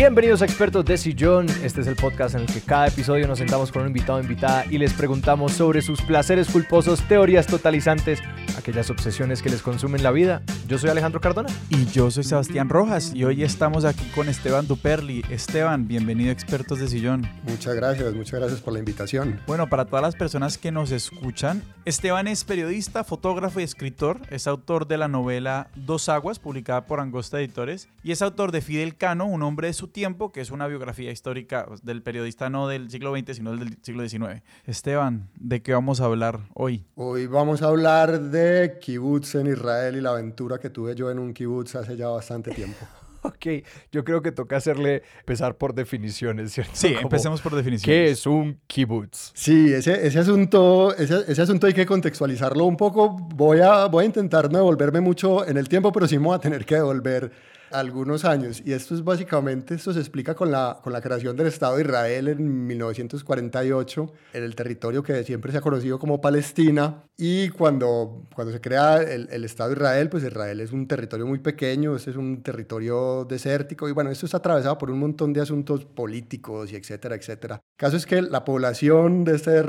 Bienvenidos a Expertos de Sillón. Este es el podcast en el que cada episodio nos sentamos con un invitado o invitada y les preguntamos sobre sus placeres culposos, teorías totalizantes, aquellas obsesiones que les consumen la vida. Yo soy Alejandro Cardona. Y yo soy Sebastián Rojas y hoy estamos aquí con Esteban Duperli. Esteban, bienvenido a Expertos de Sillón. Muchas gracias, muchas gracias por la invitación. Bueno, para todas las personas que nos escuchan, Esteban es periodista, fotógrafo y escritor. Es autor de la novela Dos Aguas, publicada por Angosta Editores, y es autor de Fidel Cano, un hombre de su tiempo, que es una biografía histórica del periodista no del siglo XX, sino del siglo XIX. Esteban, ¿de qué vamos a hablar hoy? Hoy vamos a hablar de kibutz en Israel y la aventura que tuve yo en un kibutz hace ya bastante tiempo. Ok, yo creo que toca hacerle empezar por definiciones, ¿cierto? Sí, empecemos por definiciones. ¿Qué es un kibutz? Sí, ese, ese asunto, ese, ese, asunto hay que contextualizarlo un poco. Voy a, voy a intentar no devolverme mucho en el tiempo, pero sí me voy a tener que devolver algunos años. Y esto es básicamente, esto se explica con la, con la creación del Estado de Israel en 1948, en el territorio que siempre se ha conocido como Palestina. Y cuando, cuando se crea el, el Estado de Israel, pues Israel es un territorio muy pequeño, este es un territorio desértico. Y bueno, esto está atravesado por un montón de asuntos políticos y etcétera, etcétera. El caso es que la población de este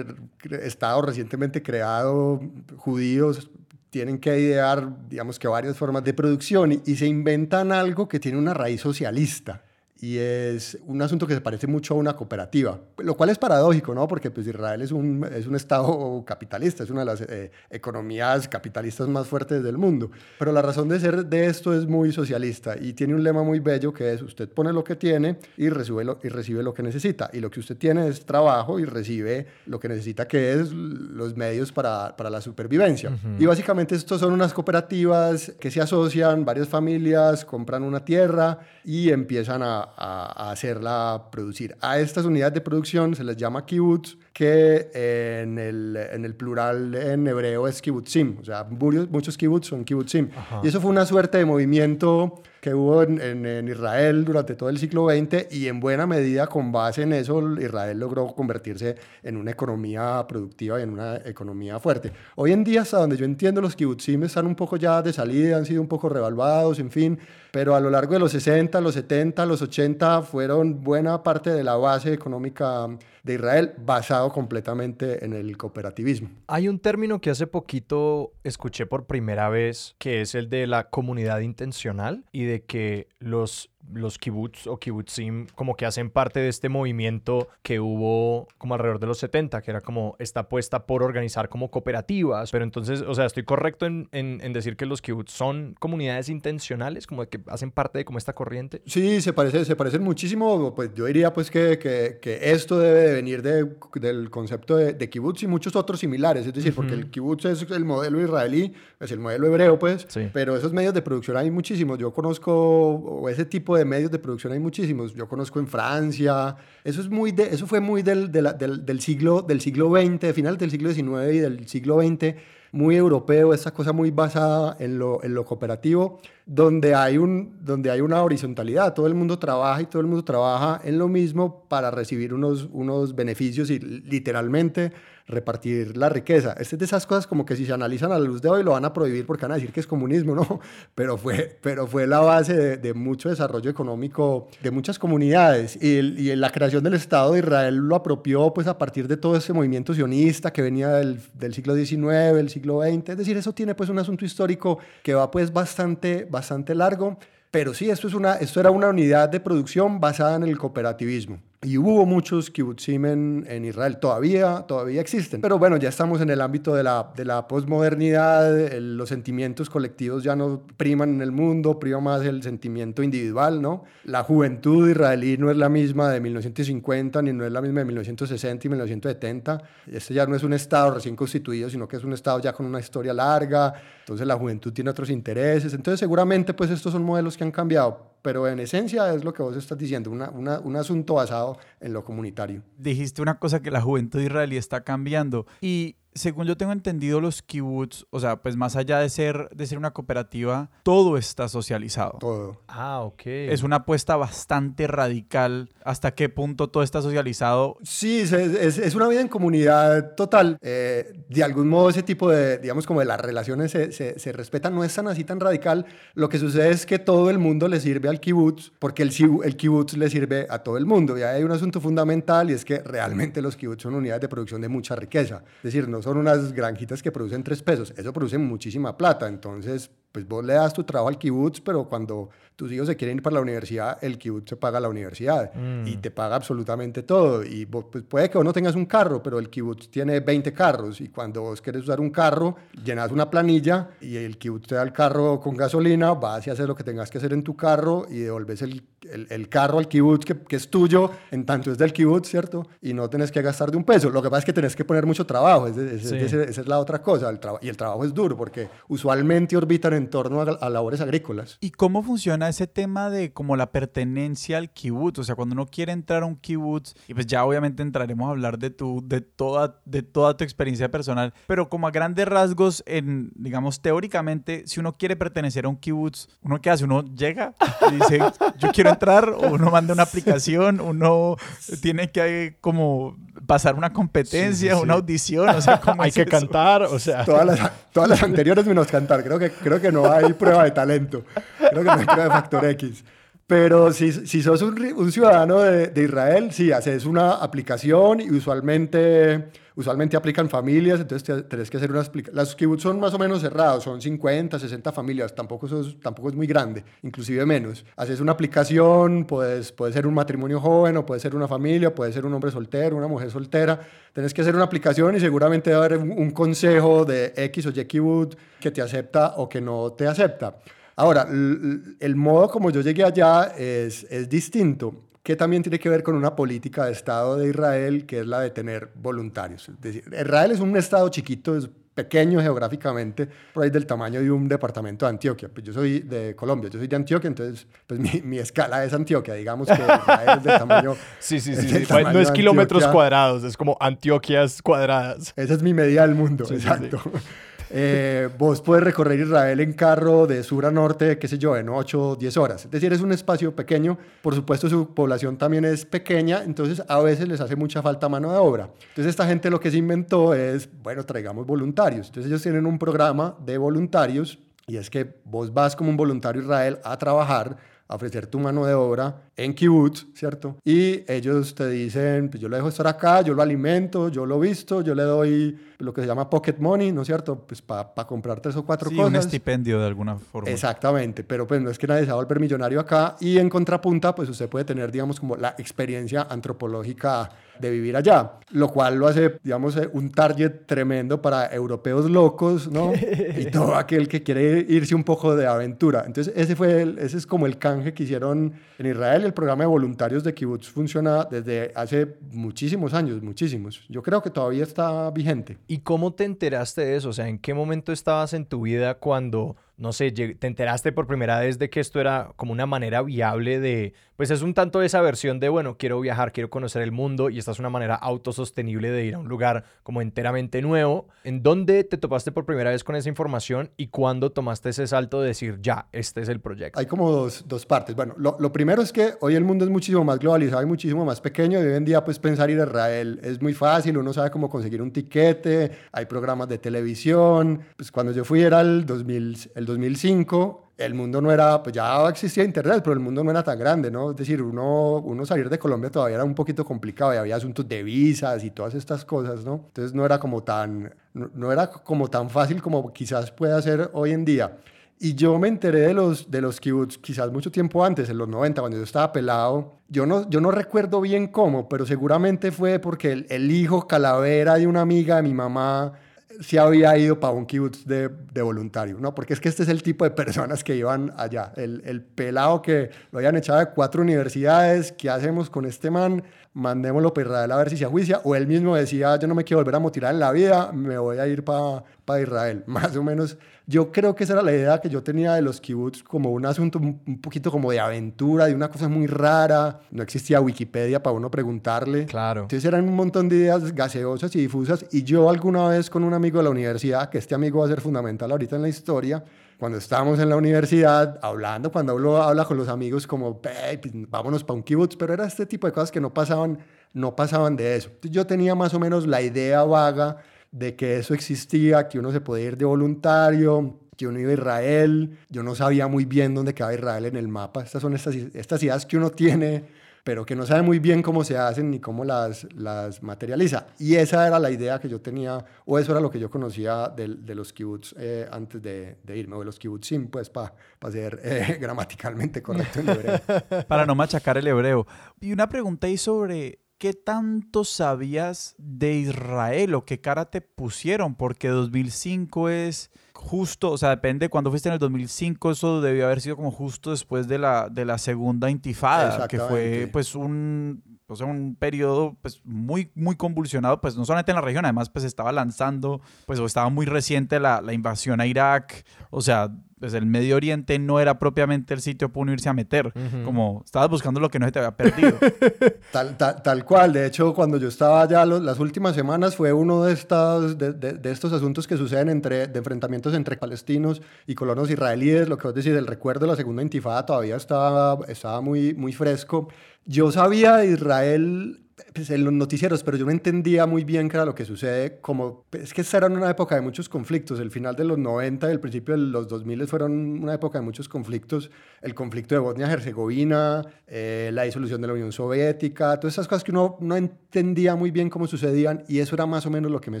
Estado recientemente creado, judíos, tienen que idear, digamos que varias formas de producción y, y, se inventan algo que tiene una raíz socialista y es un asunto que se parece mucho a una cooperativa, lo cual es paradójico, ¿no? Porque pues Israel es un, es un estado capitalista, es una de las eh, economías capitalistas más fuertes del mundo, pero la razón de ser de esto es muy socialista y tiene un lema muy bello que es usted pone lo que tiene y recibe lo, y recibe lo que necesita, y lo que usted tiene es trabajo y recibe lo que necesita, que es los medios para, para la supervivencia. Uh -huh. Y básicamente estos son unas cooperativas que se asocian, varias familias compran una tierra y empiezan a a, a, hacerla producir. A estas unidades de producción se les llama kibbutz, que en el, en el plural en hebreo es kibbutzim, o sea, muchos, muchos kibbutz son kibbutzim. Ajá. Y eso fue una suerte de movimiento que hubo en, en, en, Israel durante todo el siglo XX y en buena medida con base en eso Israel logró convertirse en una economía productiva y en una economía fuerte. Hoy en día, hasta donde yo entiendo, los kibbutzim están un poco ya de salida, han sido un poco revaluados, en fin, pero a lo largo de los 60, los 70, los 80 fueron buena parte de la base económica de Israel basado completamente en el cooperativismo. Hay un término que hace poquito escuché por primera vez que es el de la comunidad intencional y de que los los kibbutz o kibbutzim como que hacen parte de este movimiento que hubo como alrededor de los 70, que era como esta apuesta por organizar como cooperativas, pero entonces, o sea, estoy correcto en, en, en decir que los kibbutz son comunidades intencionales, como que hacen parte de como esta corriente. Sí, se, parece, se parecen muchísimo, pues yo diría pues que, que, que esto debe de venir de, del concepto de, de, kibbutz y muchos otros similares, es decir, uh -huh. porque el kibbutz es el modelo israelí, es el modelo hebreo pues, sí. pero esos medios de producción hay muchísimos, yo conozco ese tipo de medios de producción hay muchísimos. Yo conozco en Francia. Eso, es muy de, eso fue muy del, del, del, siglo, del siglo XX, de finales del siglo XIX y del siglo XX, muy europeo, esa cosa muy basada en lo, en lo cooperativo, donde hay, un, donde hay una horizontalidad. Todo el mundo trabaja y todo el mundo trabaja en lo mismo para recibir unos, unos beneficios y literalmente repartir la riqueza. Este es de esas cosas como que si se analizan a la luz de hoy lo van a prohibir porque van a decir que es comunismo, ¿no? Pero fue, pero fue la base de, mucho desarrollo económico de muchas comunidades y, el, la creación del Estado de Israel lo apropió pues a partir de todo ese movimiento sionista que venía del, del siglo XIX, el siglo XX. Es decir, eso tiene pues un asunto histórico que va pues bastante, bastante largo. Pero sí, esto, es una, esto era una unidad de producción basada en el cooperativismo. Y hubo muchos kibbutzim en, en, Israel, todavía, todavía existen. Pero bueno, ya estamos en el ámbito de la, de la posmodernidad, los sentimientos colectivos ya no priman en el mundo, prima más el sentimiento individual, ¿no? La juventud israelí no es la misma de 1950, ni no es la misma de 1960 y 1970. Este ya no es un Estado recién constituido, sino que es un Estado ya con una historia larga, entonces la juventud tiene otros intereses. Entonces seguramente pues estos son modelos que han cambiado, pero en esencia es lo que vos estás diciendo, una, un asunto basado en lo comunitario. Dijiste una cosa que la juventud israelí está cambiando y según yo tengo entendido, los kibbutz, o sea, pues más allá de ser, de ser una cooperativa, todo está socializado. Todo. Ah, ok. Es una apuesta bastante radical. ¿Hasta qué punto todo está socializado? Sí, es, es, es una vida en comunidad total. Eh, de algún modo ese tipo de, digamos, como de las relaciones se, se, se, respetan. No es tan así tan radical. Lo que sucede es que todo el mundo le sirve al kibutz porque el, el kibutz le sirve a todo el mundo. Y hay un asunto fundamental y es que realmente los kibutz son unidades de producción de mucha riqueza. Es decir, no son unas granjitas que producen tres pesos. Eso produce muchísima plata. Entonces, pues vos le das tu trabajo al kibutz, pero cuando tus hijos se quieren ir para la universidad, el kibutz se paga la universidad mm. y te paga absolutamente todo. Y vos, pues puede que vos no tengas un carro, pero el kibutz tiene 20 carros y cuando vos quieres usar un carro, llenas una planilla y el kibutz te da el carro con gasolina, vas y haces lo que tengas que hacer en tu carro y devolves el, el, el carro al kibutz que, que, es tuyo, en tanto es del kibutz, ¿cierto? Y no tenés que gastar de un peso. Lo que pasa es que tenés que poner mucho trabajo, es, es, sí. esa es la otra cosa. El y el trabajo es duro porque usualmente orbitan en torno a, a labores agrícolas. ¿Y cómo funciona ese tema de como la pertenencia al kibutz? O sea, cuando uno quiere entrar a un kibutz, y pues ya obviamente entraremos a hablar de tu, de toda, de toda tu experiencia personal, pero como a grandes rasgos, en, digamos, teóricamente, si uno quiere pertenecer a un kibutz, ¿uno qué hace? Uno llega y dice, yo quiero entrar, o uno manda una aplicación, uno tiene que como pasar una competencia, sí, sí, sí. una audición, o sea, ¿cómo hay que eso? cantar, o sea. Todas las, todas las anteriores menos cantar, creo que, creo que no hay prueba de talento, creo que no hay prueba de factor X. Pero si, si sos un, un ciudadano de, de, Israel, sí, haces una aplicación y usualmente, usualmente aplican familias, entonces tenés que hacer unas... Las kibbutz son más o menos cerrados, son 50, 60 familias, tampoco, sos, tampoco es muy grande, inclusive menos. Haces una aplicación, puedes, puede ser un matrimonio joven o puede ser una familia, puede ser un hombre soltero, una mujer soltera. Tenés que hacer una aplicación y seguramente va a haber un, un consejo de X o Y kibbutz que te acepta o que no te acepta. Ahora, el modo como yo llegué allá es, es, distinto, que también tiene que ver con una política de Estado de Israel, que es la de tener voluntarios. Es decir, Israel es un Estado chiquito, es pequeño geográficamente, por ahí del tamaño de un departamento de Antioquia. Pues yo soy de Colombia, yo soy de Antioquia, entonces pues mi, mi escala es Antioquia, digamos que Israel es de tamaño... sí, sí, sí, sí. Tamaño no es kilómetros cuadrados, es como Antioquias cuadradas. Esa es mi medida del mundo, sí, exacto. Sí, sí. Eh, vos puedes recorrer Israel en carro de sur a norte, qué sé yo, en 8 o 10 horas. Es decir, es un espacio pequeño. Por supuesto, su población también es pequeña, entonces a veces les hace mucha falta mano de obra. Entonces, esta gente lo que se inventó es, bueno, traigamos voluntarios. Entonces, ellos tienen un programa de voluntarios y es que vos vas como un voluntario Israel a trabajar a ofrecer tu mano de obra en kibbutz, ¿cierto? Y ellos te dicen, pues yo lo dejo estar acá, yo lo alimento, yo lo visto, yo le doy lo que se llama pocket money, ¿no es cierto? Pues para pa comprar tres o cuatro sí, cosas. un estipendio de alguna forma. Exactamente, pero pues no es que nadie se va a volver millonario acá y en contrapunta, pues usted puede tener, digamos, como la experiencia antropológica de vivir allá, lo cual lo hace, digamos, eh, un target tremendo para europeos locos, ¿no? y todo aquel que quiere irse un poco de aventura. Entonces, ese, fue el, ese es como el canje que hicieron en Israel. El programa de voluntarios de Kibbutz funciona desde hace muchísimos años, muchísimos. Yo creo que todavía está vigente. ¿Y cómo te enteraste de eso? O sea, ¿en qué momento estabas en tu vida cuando no sé, te enteraste por primera vez de que esto era como una manera viable de, pues es un tanto esa versión de, bueno, quiero viajar, quiero conocer el mundo y esta es una manera autosostenible de ir a un lugar como enteramente nuevo. ¿En dónde te topaste por primera vez con esa información y cuándo tomaste ese salto de decir, ya, este es el proyecto? Hay como dos, dos partes. Bueno, lo, lo, primero es que hoy el mundo es muchísimo más globalizado y muchísimo más pequeño y hoy en día pues pensar ir a Israel es muy fácil, uno sabe cómo conseguir un tiquete, hay programas de televisión. Pues cuando yo fui era el 2000, el 2005, el mundo no era, pues ya existía Internet, pero el mundo no era tan grande, ¿no? Es decir, uno, uno salir de Colombia todavía era un poquito complicado y había asuntos de visas y todas estas cosas, ¿no? Entonces no era como tan, no, no era como tan fácil como quizás pueda ser hoy en día. Y yo me enteré de los, de los kibbutz quizás mucho tiempo antes, en los 90, cuando yo estaba pelado. Yo no, yo no recuerdo bien cómo, pero seguramente fue porque el, el hijo calavera de una amiga de mi mamá sí había ido para un kibutz de, de, voluntario, ¿no? Porque es que este es el tipo de personas que iban allá. El, el pelado que lo habían echado de cuatro universidades, ¿qué hacemos con este man? Mandémoslo para Israel a ver si se ajuicia. O él mismo decía, yo no me quiero volver a motilar en la vida, me voy a ir para para Israel. Más o menos, yo creo que esa era la idea que yo tenía de los kibbutz, como un asunto un poquito como de aventura, de una cosa muy rara. No existía Wikipedia para uno preguntarle. Claro. Entonces eran un montón de ideas gaseosas y difusas. Y yo alguna vez con un amigo de la universidad, que este amigo va a ser fundamental ahorita en la historia, cuando estábamos en la universidad hablando, cuando uno habla con los amigos como, pues, vámonos para un kibutz, pero era este tipo de cosas que no pasaban, no pasaban de eso. yo tenía más o menos la idea vaga de que eso existía, que uno se podía ir de voluntario, que uno iba a Israel. Yo no sabía muy bien dónde quedaba Israel en el mapa. Estas son estas, estas ideas que uno tiene pero que no sabe muy bien cómo se hacen ni cómo las, las materializa. Y esa era la idea que yo tenía, o eso era lo que yo conocía de, de los kibbutz eh, antes de, de, irme, o de los kibbutzim, pues para ser eh, gramaticalmente correcto en hebreo. para no machacar el hebreo. Y una pregunta ahí sobre ¿qué tanto sabías de Israel o qué cara te pusieron? Porque 2005 es justo, o sea, depende cuando fuiste en el 2005, eso debió haber sido como justo después de la, de la segunda intifada, que fue pues un, o sea, un periodo pues muy, muy convulsionado, pues no solamente en la región, además pues estaba lanzando, pues o estaba muy reciente la, la invasión a Irak, o sea, pues el Medio Oriente no era propiamente el sitio para irse a meter, como estabas buscando lo que no se te había perdido. tal, tal, cual, de hecho cuando yo estaba allá las últimas semanas fue uno de estos, de, de, estos asuntos que suceden entre, de enfrentamientos entre palestinos y colonos israelíes, lo que vos decís, el recuerdo de la segunda intifada todavía estaba, estaba muy, muy fresco. Yo sabía de Israel pues, en los noticieros, pero yo no entendía muy bien qué era lo que sucede. Como, es que esta era una época de muchos conflictos. El final de los 90 y el principio de los 2000 fueron una época de muchos conflictos. El conflicto de Bosnia-Herzegovina, eh, la disolución de la Unión Soviética, todas esas cosas que uno no entendía muy bien cómo sucedían. Y eso era más o menos lo que me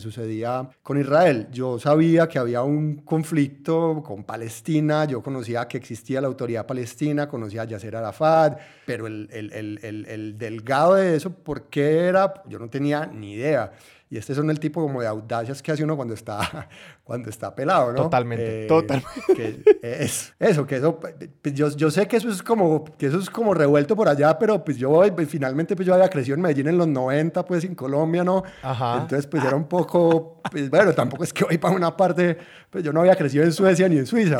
sucedía con Israel. Yo sabía que había un conflicto con Palestina, yo conocía que existía la autoridad palestina, conocía a Yasser Arafat, pero el, el, el, el delgado de eso, ¿por qué era? Yo no tenía ni idea. Y este son el tipo como de audacias que hace uno cuando está, cuando está pelado, ¿no? Totalmente, eh, totalmente. es, eso, que eso, pues yo, yo, sé que eso es como, que eso es como revuelto por allá, pero pues yo pues, finalmente pues yo había crecido en Medellín en los 90, pues en Colombia, ¿no? Ajá. Entonces pues era un poco, pues bueno, tampoco es que voy para una parte, pues yo no había crecido en Suecia ni en Suiza.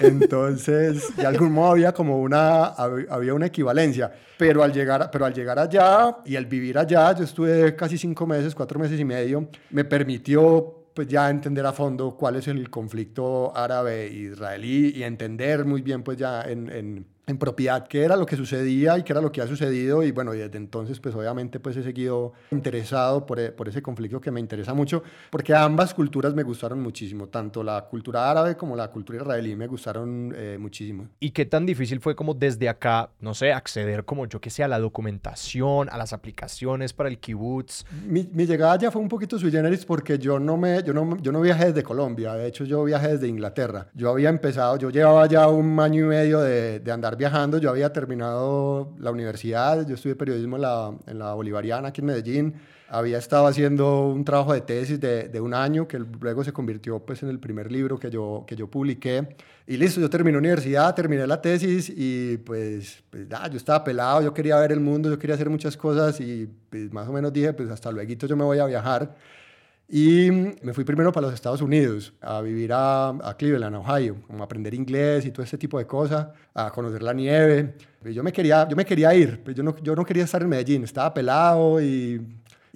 Entonces, de algún modo había como una, había una equivalencia. Pero al llegar, pero al llegar allá y al vivir allá, yo estuve casi cinco meses, cuatro meses y medio, me permitió pues ya entender a fondo cuál es el conflicto árabe-israelí y entender muy bien pues ya en, en en propiedad qué era lo que sucedía y qué era lo que ha sucedido y bueno, y desde entonces pues obviamente pues he seguido interesado por, e, por, ese conflicto que me interesa mucho porque ambas culturas me gustaron muchísimo, tanto la cultura árabe como la cultura israelí me gustaron eh, muchísimo. ¿Y qué tan difícil fue como desde acá, no sé, acceder como yo que sé a la documentación, a las aplicaciones para el kibutz? Mi, mi llegada ya fue un poquito sui generis porque yo no, me, yo, no, yo no viajé desde Colombia, de hecho yo viajé desde Inglaterra. Yo había empezado, yo llevaba ya un año y medio de, de andar viajando. Yo había terminado la universidad, yo estudié periodismo en la, en la Bolivariana aquí en Medellín. Había estado haciendo un trabajo de tesis de, de, un año que luego se convirtió pues, en el primer libro que yo, que yo publiqué. Y listo, yo terminé universidad, terminé la tesis y pues, pues yo estaba pelado, yo quería ver el mundo, yo quería hacer muchas cosas y pues, más o menos dije, pues hasta luego yo me voy a viajar. Y me fui primero para los Estados Unidos, a vivir a, a, Cleveland, Ohio, a aprender inglés y todo ese tipo de cosas, a conocer la nieve. Yo me quería, yo me quería ir, pero yo no, yo no quería estar en Medellín, estaba pelado y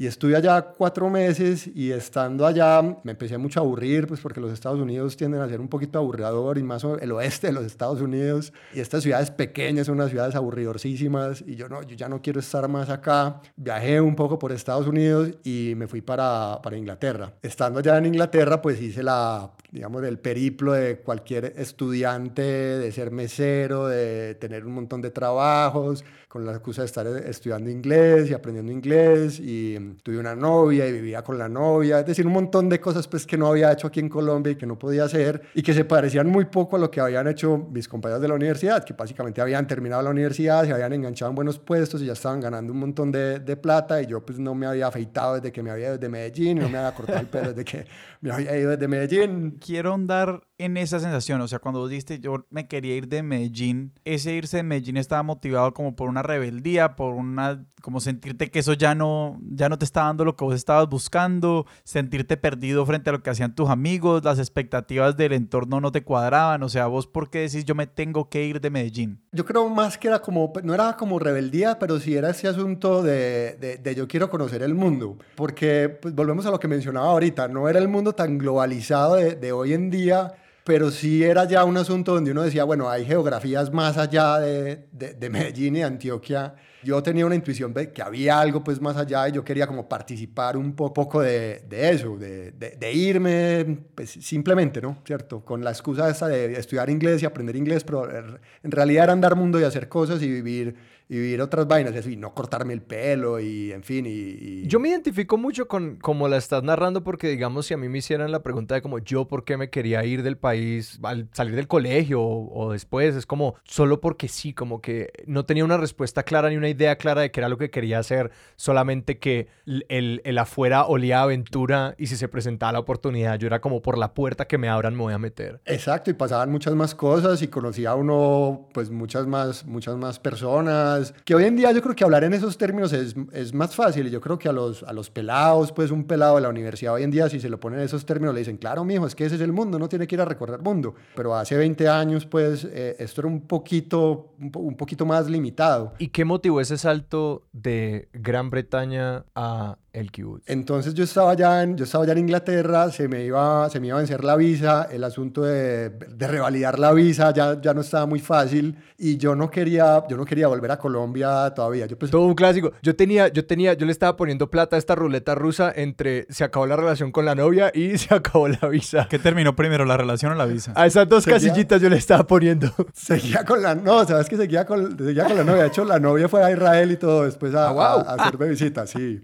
y estuve allá cuatro meses y estando allá me empecé mucho a aburrir, pues porque los Estados Unidos tienden a ser un poquito aburridor y más el oeste de los Estados Unidos. Y estas ciudades pequeñas son unas ciudades aburridorcísimas y yo, no, yo ya no quiero estar más acá. Viajé un poco por Estados Unidos y me fui para, para Inglaterra. Estando allá en Inglaterra, pues hice la, digamos, el periplo de cualquier estudiante, de ser mesero, de tener un montón de trabajos, con la excusa de estar estudiando inglés y aprendiendo inglés y tuve una novia y vivía con la novia, es decir, un montón de cosas pues que no había hecho aquí en Colombia y que no podía hacer y que se parecían muy poco a lo que habían hecho mis compañeros de la universidad, que básicamente habían terminado la universidad, se habían enganchado en buenos puestos y ya estaban ganando un montón de, de plata y yo pues no me había afeitado desde que me había desde Medellín, no me había cortado el pelo desde que me había ido desde Medellín. Quiero andar en esa sensación? O sea, cuando vos dijiste yo me quería ir de Medellín, ese irse de Medellín estaba motivado como por una rebeldía, por una como sentirte que eso ya no ya no te está dando lo que vos estabas buscando, sentirte perdido frente a lo que hacían tus amigos, las expectativas del entorno no te cuadraban, o sea, vos por qué decís yo me tengo que ir de Medellín? Yo creo más que era como no era como rebeldía, pero sí era ese asunto de, de, yo quiero conocer el mundo, porque pues, volvemos a lo que mencionaba ahorita, no era el mundo tan globalizado de, hoy en día pero sí era ya un asunto donde uno decía, bueno, hay geografías más allá de, de, Medellín y Antioquia. Yo tenía una intuición de que había algo pues más allá y yo quería como participar un poco de, eso, de, irme pues, simplemente, ¿no? ¿Cierto? Con la excusa esa de estudiar inglés y aprender inglés, pero en realidad era andar mundo y hacer cosas y vivir y vivir otras vainas, y así, no cortarme el pelo y en fin. Y, Yo me identifico mucho con como la estás narrando porque digamos si a mí me hicieran la pregunta de como yo por qué me quería ir del país al salir del colegio o, después, es como solo porque sí, como que no tenía una respuesta clara ni una idea clara de qué era lo que quería hacer, solamente que el, el afuera olía aventura y si se presentaba la oportunidad yo era como por la puerta que me abran me voy a meter. Exacto, y pasaban muchas más cosas y conocía a uno pues muchas más, muchas más personas que hoy en día yo creo que hablar en esos términos es, es más fácil. Y yo creo que a los, a los pelados, pues un pelado de la universidad hoy en día, si se lo ponen en esos términos, le dicen, claro, mijo, es que ese es el mundo, no tiene que ir a recorrer mundo. Pero hace 20 años, pues eh, esto era un poquito, un, poquito más limitado. ¿Y qué motivó ese salto de Gran Bretaña a el kibutz. Entonces yo estaba ya en, yo estaba ya en Inglaterra, se me, iba, se me iba a vencer la visa, el asunto de, de, revalidar la visa ya, ya no estaba muy fácil y yo no quería, yo no quería volver a Colombia todavía. Yo Todo un clásico. Yo tenía, yo tenía, yo le estaba poniendo plata a esta ruleta rusa entre se acabó la relación con la novia y se acabó la visa. ¿Qué terminó primero, la relación o la visa? A esas dos casillitas yo le estaba poniendo. Seguía con la, no, sabes que seguía con, seguía con la novia. De hecho, la novia fue a Israel y todo después a, ah, a hacerme visitas, sí.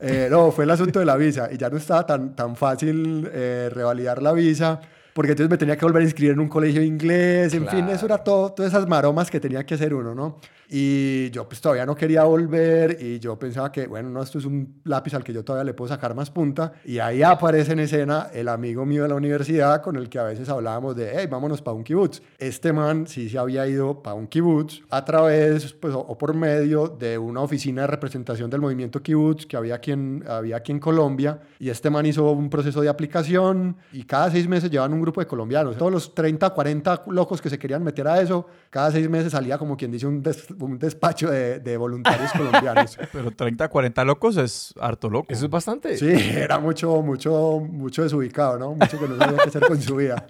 Eh, no, fue el asunto de la visa y ya no estaba tan, tan fácil eh, revalidar la visa porque entonces me tenía que volver a inscribir en un colegio de inglés, en fin, eso era todo, todas esas maromas que tenía que hacer uno, ¿no? Y yo pues todavía no quería volver y yo pensaba que, bueno, no, esto es un lápiz al que yo todavía le puedo sacar más punta. Y ahí aparece en escena el amigo mío de la universidad con el que a veces hablábamos de, hey, vámonos para un kibutz. Este man sí se había ido para un kibutz a través, pues, o, por medio de una oficina de representación del movimiento kibutz que había aquí, en, había aquí en Colombia. Y este man hizo un proceso de aplicación y cada seis meses llevaban un grupo de colombianos. Todos los 30, 40 locos que se querían meter a eso, cada seis meses salía como quien dice un, un despacho de, voluntarios colombianos. Pero 30, 40 locos es harto loco. Eso es bastante. Sí, era mucho, mucho, mucho desubicado, ¿no? Mucho que no sabía qué hacer con su vida.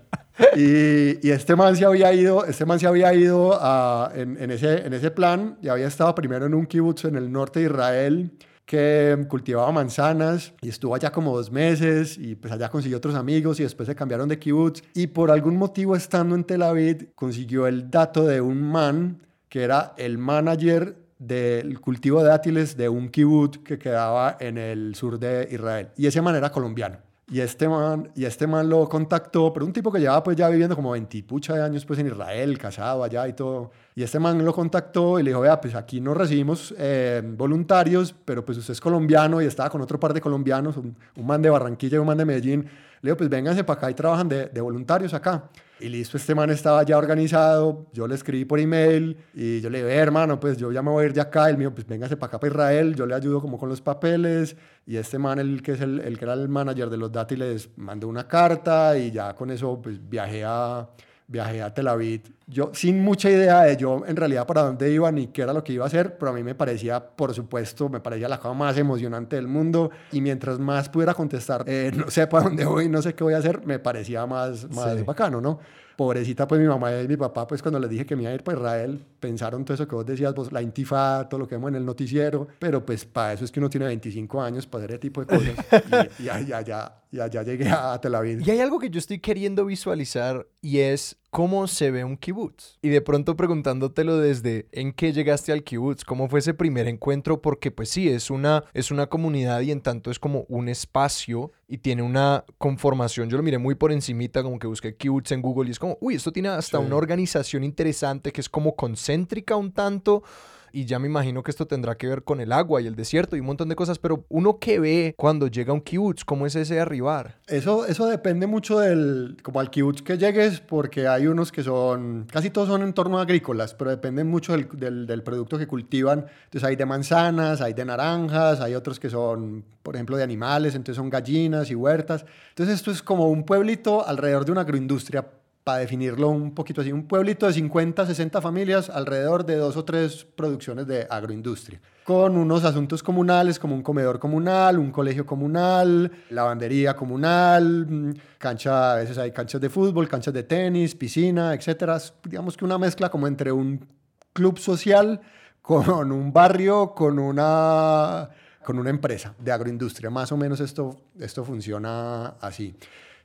Y, y, este man se había ido, este man se había ido a, en, en, ese, en ese plan y había estado primero en un kibutz en el norte de Israel que cultivaba manzanas y estuvo allá como dos meses y pues allá consiguió otros amigos y después se cambiaron de kibutz y por algún motivo estando en Tel Aviv consiguió el dato de un man que era el manager del cultivo de dátiles de un kibutz que quedaba en el sur de Israel y ese man era colombiano. Y este man, y este man lo contactó, pero un tipo que llevaba pues ya viviendo como 20 de años pues en Israel, casado allá y todo. Y este man lo contactó y le dijo, vea, pues aquí no recibimos eh, voluntarios, pero pues usted es colombiano y estaba con otro par de colombianos, un, un man de Barranquilla y un man de Medellín. Le digo, pues vénganse para acá y trabajan de voluntarios acá. Y listo, este man estaba ya organizado, yo le escribí por email y yo le dije, hermano, pues yo ya me voy a ir de acá, el mío, pues véngase para acá, para Israel, yo le ayudo como con los papeles y este man, el que, es el, el que era el manager de los dátiles, mandó una carta y ya con eso pues viajé a, viajé a Tel Aviv, yo sin mucha idea de yo en realidad para dónde iba ni qué era lo que iba a hacer, pero a mí me parecía, por supuesto, me parecía la cosa más emocionante del mundo. Y mientras más pudiera contestar, eh, no sé para dónde voy, no sé qué voy a hacer, me parecía más, más bacano, ¿no? pobrecita, pues mi mamá y mi papá, pues cuando les dije que me iba a ir para Israel, pensaron todo eso que vos decías, vos, la intifada, todo lo que vemos en el noticiero, pero pues para eso es que uno tiene 25 años para hacer ese tipo de cosas. y, ya, ya llegué a Tel Aviv. Y hay algo que yo estoy queriendo visualizar y es cómo se ve un kibutz. Y de pronto preguntándotelo desde en qué llegaste al kibutz, cómo fue ese primer encuentro, porque pues sí, es una, es una comunidad y en tanto es como un espacio y tiene una conformación. Yo lo miré muy por encimita, como que busqué kibutz en Google y es como, uy, esto tiene hasta una organización interesante que es como concéntrica un tanto y ya me imagino que esto tendrá que ver con el agua y el desierto y un montón de cosas, pero uno que ve cuando llega un kibutz, ¿cómo es ese arribar? Eso, eso depende mucho del, como al kibutz que llegues, porque hay unos que son, casi todos son en torno a agrícolas, pero dependen mucho del, del, del producto que cultivan. Entonces hay de manzanas, hay de naranjas, hay otros que son, por ejemplo, de animales, entonces son gallinas y huertas. Entonces esto es como un pueblito alrededor de una agroindustria para definirlo un poquito así, un pueblito de 50, 60 familias alrededor de dos o tres producciones de agroindustria, con unos asuntos comunales como un comedor comunal, un colegio comunal, lavandería comunal, mm, cancha, a veces hay canchas de fútbol, canchas de tenis, piscina, etcétera. Digamos que una mezcla como entre un club social con un barrio, con una, con una empresa de agroindustria. Más o menos esto, esto funciona así.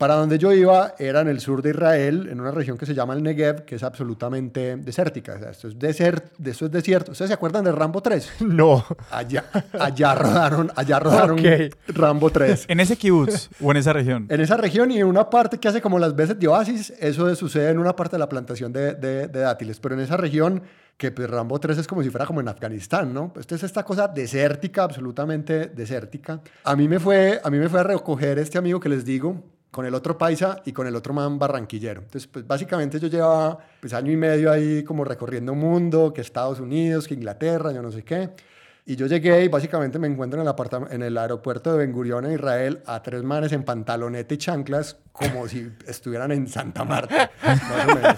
Para donde yo iba era en el sur de Israel, en una región que se llama el Negev, que es absolutamente desértica. O sea, esto, es desert, esto es desierto. ¿Ustedes se acuerdan de Rambo 3? No. Allá, allá rodaron, allá rodaron Ok. Rambo 3. ¿En ese kibutz o en esa región? En esa región y en una parte que hace como las veces de oasis, eso sucede en una parte de la plantación de, de- de dátiles, pero en esa región que pues Rambo 3 es como si fuera como en Afganistán, ¿no? Pues es esta cosa desértica, absolutamente desértica. A mí me fue, a mí me fue a recoger este amigo que les digo, con el otro paisa y con el otro man barranquillero. Entonces, pues básicamente yo llevaba pues año y medio ahí como recorriendo mundo, que Estados Unidos, que Inglaterra, yo no sé qué. Y yo llegué y básicamente me encuentro en el, en el aeropuerto de Ben Gurion en Israel a tres manes en pantaloneta y chanclas como si estuvieran en Santa Marta, más o menos.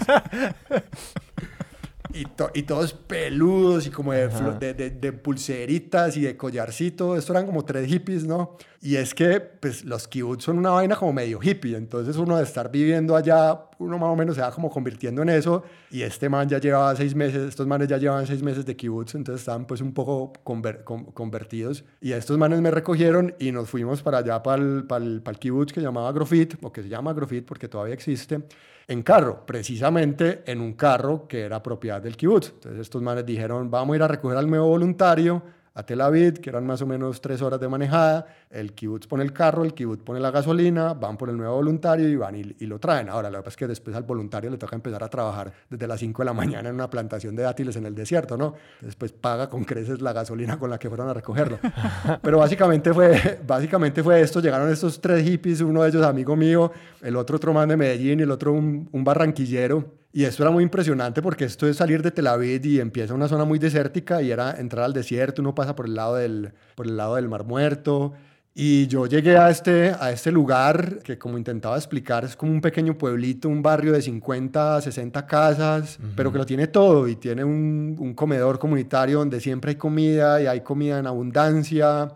Y, to- y todos peludos y como de, de- de pulseritas y de collarcito. Esto eran como tres hippies, ¿no? Y es que pues, los kibbutz son una vaina como medio hippie. Entonces uno de estar viviendo allá, uno más o menos se va como convirtiendo en eso. Y este man ya llevaba seis meses, estos manes ya llevaban seis meses de kibbutz. Entonces estaban pues un poco conver- con- convertidos. Y estos manes me recogieron y nos fuimos para allá, para el, para el, para el kibbutz que llamaba Grofit, o que se llama Grofit porque todavía existe en carro, precisamente en un carro que era propiedad del kibutz. Entonces estos manes dijeron, vamos a ir a recoger al nuevo voluntario a Tel Aviv, que eran más o menos tres horas de manejada. El kibutz pone el carro, el kibutz pone la gasolina, van por el nuevo voluntario y van y, lo traen. Ahora, que pasa es que después al voluntario le toca empezar a trabajar desde las 5 de la mañana en una plantación de dátiles en el desierto, ¿no? Después paga con creces la gasolina con la que fueron a recogerlo. Pero básicamente fue, básicamente fue esto. Llegaron estos tres hippies, uno de ellos amigo mío, el otro otro man de Medellín y el otro un barranquillero. Y esto era muy impresionante porque esto es salir de Tel Aviv y empieza una zona muy desértica y era entrar al desierto, uno pasa por el lado del, por el lado del Mar Muerto. Y yo llegué a este, a este lugar que como intentaba explicar es como un pequeño pueblito, un barrio de 50, 60 casas, pero que lo tiene todo y tiene un, un comedor comunitario donde siempre hay comida y hay comida en abundancia.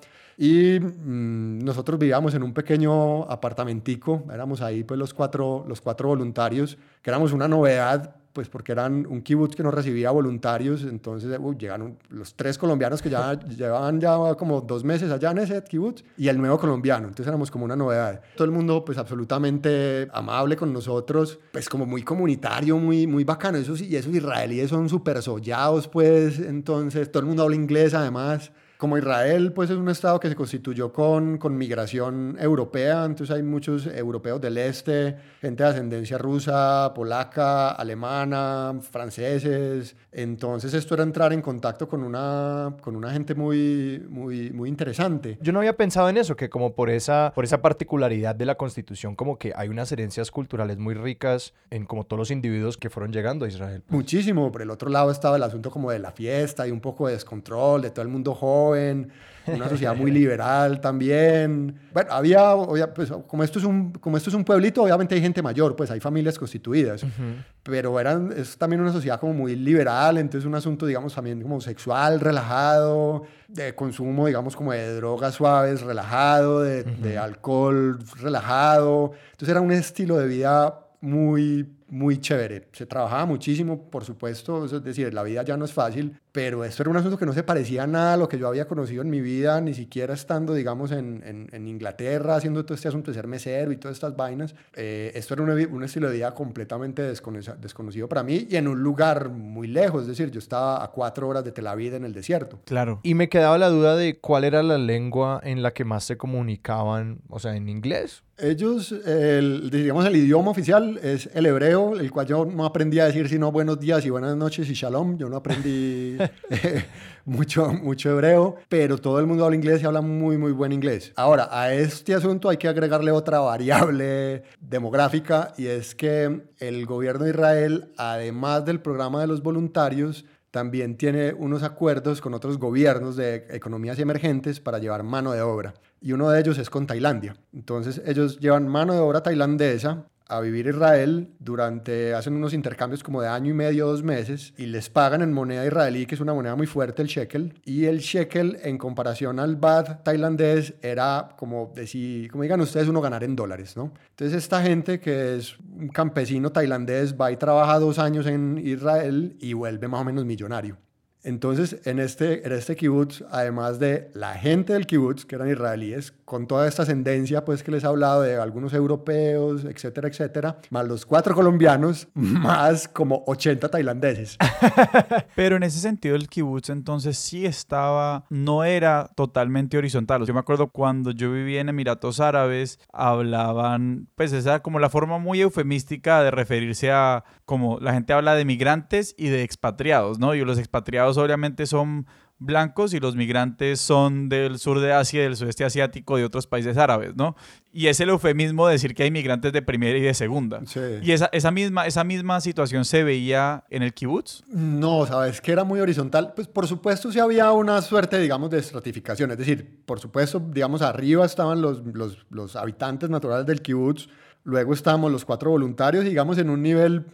Y mm, nosotros vivíamos en un pequeño apartamentico, éramos ahí pues los cuatro, los cuatro voluntarios, que éramos una novedad, pues porque eran un kibutz que no recibía voluntarios, entonces uy, llegaron los tres colombianos que ya llevaban ya como dos meses allá en ese kibutz y el nuevo colombiano, entonces éramos como una novedad. Todo el mundo pues absolutamente amable con nosotros, pues como muy comunitario, muy, muy bacano, esos, y esos israelíes son súper sollados pues, entonces todo el mundo habla inglés además como Israel, pues es un estado que se constituyó con, con migración europea, entonces hay muchos europeos del este, gente de ascendencia rusa, polaca, alemana, franceses, entonces esto era entrar en contacto con una, con una gente muy, muy, muy interesante. Yo no había pensado en eso, que como por esa, por esa particularidad de la constitución, como que hay unas herencias culturales muy ricas en como todos los individuos que fueron llegando a Israel. Muchísimo, por el otro lado estaba el asunto como de la fiesta y un poco de descontrol, de todo el mundo joven, una sociedad muy liberal también. Bueno, había, obvia- pues, como, esto es un, como esto es un pueblito, obviamente hay gente mayor, pues hay familias constituidas, pero eran, es también una sociedad como muy liberal, entonces un asunto, digamos, también como sexual, relajado, de consumo, digamos, como de drogas suaves, relajado, de, de alcohol, relajado. Entonces era un estilo de vida muy, muy chévere. Se trabajaba muchísimo, por supuesto, es decir, la vida ya no es fácil, pero esto era un asunto que no se parecía a nada a lo que yo había conocido en mi vida, ni siquiera estando, digamos, en, en, en Inglaterra, haciendo todo este asunto de ser mesero y todas estas vainas. Eh, esto era vi- un estilo de vida completamente desconoce- desconocido para mí y en un lugar muy lejos, es decir, yo estaba a cuatro horas de Tel Aviv en el desierto. Claro. Y me quedaba la duda de cuál era la lengua en la que más se comunicaban, o sea, en inglés. Ellos, el, digamos, el idioma oficial es el hebreo, el cual yo no aprendí a decir sino buenos días y buenas noches y shalom. Yo no aprendí mucho, mucho hebreo, pero todo el mundo habla inglés y habla muy, muy buen inglés. Ahora, a este asunto hay que agregarle otra variable demográfica y es que el gobierno de Israel, además del programa de los voluntarios, también tiene unos acuerdos con otros gobiernos de economías emergentes para llevar mano de obra. Y uno de ellos es con Tailandia. Entonces ellos llevan mano de obra tailandesa a vivir Israel durante, hacen unos intercambios como de año y medio, dos meses, y les pagan en moneda israelí, que es una moneda muy fuerte, el shekel, y el shekel en comparación al baht tailandés era como, decir, como digan ustedes, uno ganar en dólares, ¿no? Entonces esta gente que es un campesino tailandés va y trabaja dos años en Israel y vuelve más o menos millonario. Entonces, en este, en este kibutz, además de la gente del kibutz, que eran israelíes, con toda esta ascendencia pues, que les he hablado de algunos europeos, etcétera, etcétera, más los cuatro colombianos, más como 80 tailandeses. Pero en ese sentido, el kibutz entonces sí estaba, no era totalmente horizontal. Yo me acuerdo cuando yo vivía en Emiratos Árabes, hablaban, pues esa como la forma muy eufemística de referirse a, como la gente habla de migrantes y de expatriados, ¿no? Y los expatriados obviamente son blancos y los migrantes son del sur de Asia, del sudeste asiático, de otros países árabes, ¿no? Y es el eufemismo decir que hay migrantes de primera y de segunda. ¿Y esa, esa, misma, esa misma situación se veía en el kibutz? No, sabes que era muy horizontal. Pues por supuesto sí había una suerte, digamos, de estratificación. Es decir, por supuesto, digamos, arriba estaban los, los, los habitantes naturales del kibutz, Luego estábamos los cuatro voluntarios, digamos, en un nivel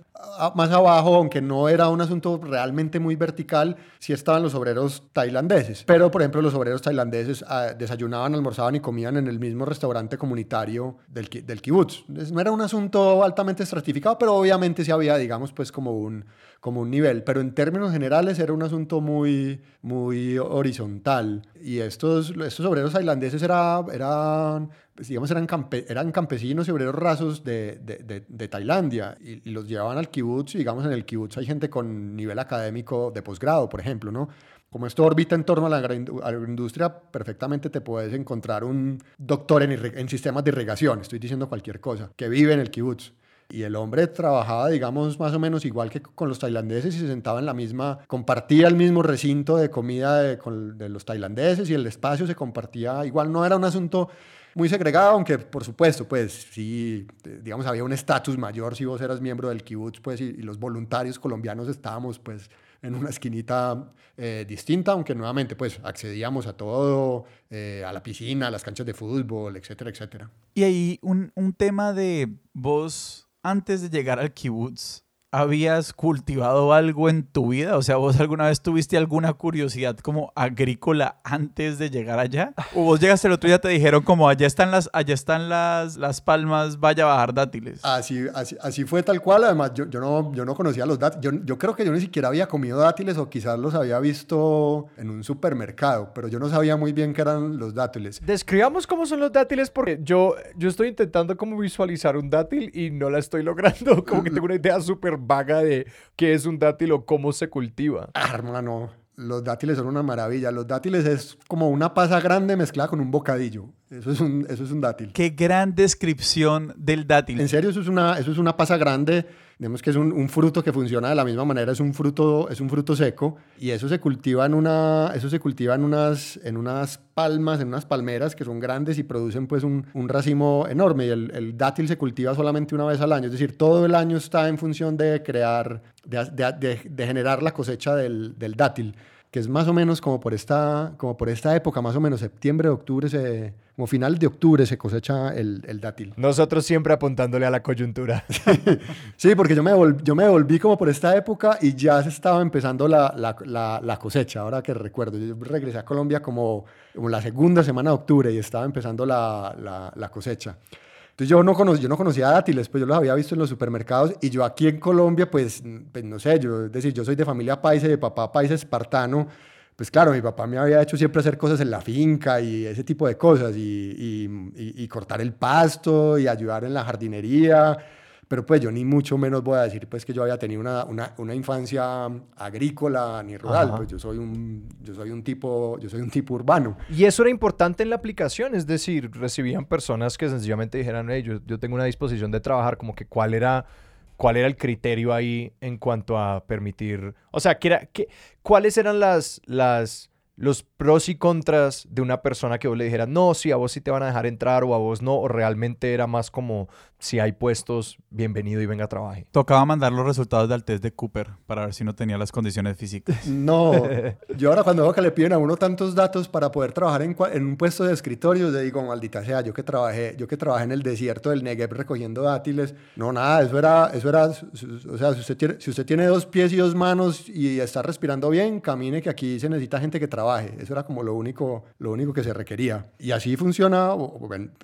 más abajo, aunque no era un asunto realmente muy vertical, sí estaban los obreros tailandeses. Pero, por ejemplo, los obreros tailandeses ah, desayunaban, almorzaban y comían en el mismo restaurante comunitario del, del kibutz. no era un asunto altamente estratificado, pero obviamente sí había, digamos, pues como un, como un nivel. Pero en términos generales era un asunto muy, muy horizontal. Y estos, estos obreros tailandeses era, eran digamos, eran, eran campesinos y obreros rasos de, de, de, Tailandia y, los llevaban al kibutz y digamos en el kibutz hay gente con nivel académico de posgrado, por ejemplo, ¿no? Como esto orbita en torno a la agroindustria, perfectamente te puedes encontrar un doctor en, en sistemas de irrigación, estoy diciendo cualquier cosa, que vive en el kibutz. Y el hombre trabajaba, digamos, más o menos igual que con los tailandeses y se sentaba en la misma, compartía el mismo recinto de comida de, de los tailandeses y el espacio se compartía igual. No era un asunto muy segregado, aunque por supuesto, pues sí, digamos, había un estatus mayor si vos eras miembro del kibutz, pues, y, los voluntarios colombianos estábamos, pues, en una esquinita eh, distinta, aunque nuevamente, pues, accedíamos a todo, eh, a la piscina, a las canchas de fútbol, etcétera, etcétera. Y ahí un, un tema de vos, antes de llegar al kibutz, habías cultivado algo en tu vida? O sea, ¿vos alguna vez tuviste alguna curiosidad como agrícola antes de llegar allá? ¿O vos llegaste el otro día te dijeron como allá están las, allá están las, las palmas, vaya a bajar dátiles? Así, así, así fue tal cual. Además, yo, yo, no, yo no conocía los dátiles. Yo, yo creo que yo ni siquiera había comido dátiles o quizás los había visto en un supermercado, pero yo no sabía muy bien qué eran los dátiles. Describamos cómo son los dátiles porque yo, yo estoy intentando como visualizar un dátil y no la estoy logrando. Como que tengo una idea súper vaga de qué es un dátil o cómo se cultiva. Ah, hermano, los dátiles son una maravilla. Los dátiles es como una pasa grande mezclada con un bocadillo. Eso es un, eso es un dátil. Qué gran descripción del dátil. En serio, eso es una, eso es una pasa grande Digamos que es un, fruto que funciona de la misma manera, es un fruto, es un fruto seco y eso se cultiva en una, eso se cultiva en unas, en unas palmas, en unas palmeras que son grandes y producen pues un, racimo enorme y el, dátil se cultiva solamente una vez al año, es decir, todo el año está en función de crear, de, de, generar la cosecha del, del dátil que es más o menos como por esta, como por esta época, más o menos septiembre, octubre, se, como final de octubre se cosecha el, el dátil. Nosotros siempre apuntándole a la coyuntura. sí, porque yo me, volví, yo me volví como por esta época y ya se estaba empezando la, la, la, cosecha, ahora que recuerdo. Yo regresé a Colombia como, como la segunda semana de octubre y estaba empezando la, cosecha. Entonces yo no, conocía, yo no conocía dátiles, pues yo los había visto en los supermercados y yo aquí en Colombia, pues, pues no sé, yo, es decir, yo soy de familia paisa, de papá paisa espartano, pues claro, mi papá me había hecho siempre hacer cosas en la finca y ese tipo de cosas y, cortar el pasto y ayudar en la jardinería, pero pues yo ni mucho menos voy a decir pues que yo había tenido una, una, una infancia agrícola ni rural, pues yo soy, un, yo, soy un tipo, yo soy un tipo urbano. Y eso era importante en la aplicación, es decir, recibían personas que sencillamente dijeran, hey, yo, yo tengo una disposición de trabajar, como que cuál era cuál era el criterio ahí en cuanto a permitir, o sea, ¿qué era, qué, ¿cuáles eran las, las, los pros y contras de una persona que vos le dijeras, no, si a vos sí te van a dejar entrar o a vos no, o realmente era más como, si hay puestos, bienvenido y venga a trabajar. Tocaba mandar los resultados del test de Cooper para ver si no tenía las condiciones físicas. No, yo ahora cuando veo que le piden a uno tantos datos para poder trabajar en, en, un puesto de escritorio, le digo, maldita sea, yo que trabajé, yo que trabajé en el desierto del Negev recogiendo dátiles, no, nada, eso era, eso era, o sea, si usted, tiene, si usted tiene dos pies y dos manos y está respirando bien, camine que aquí se necesita gente que trabaje, eso era como lo único, lo único que se requería. Y así funciona,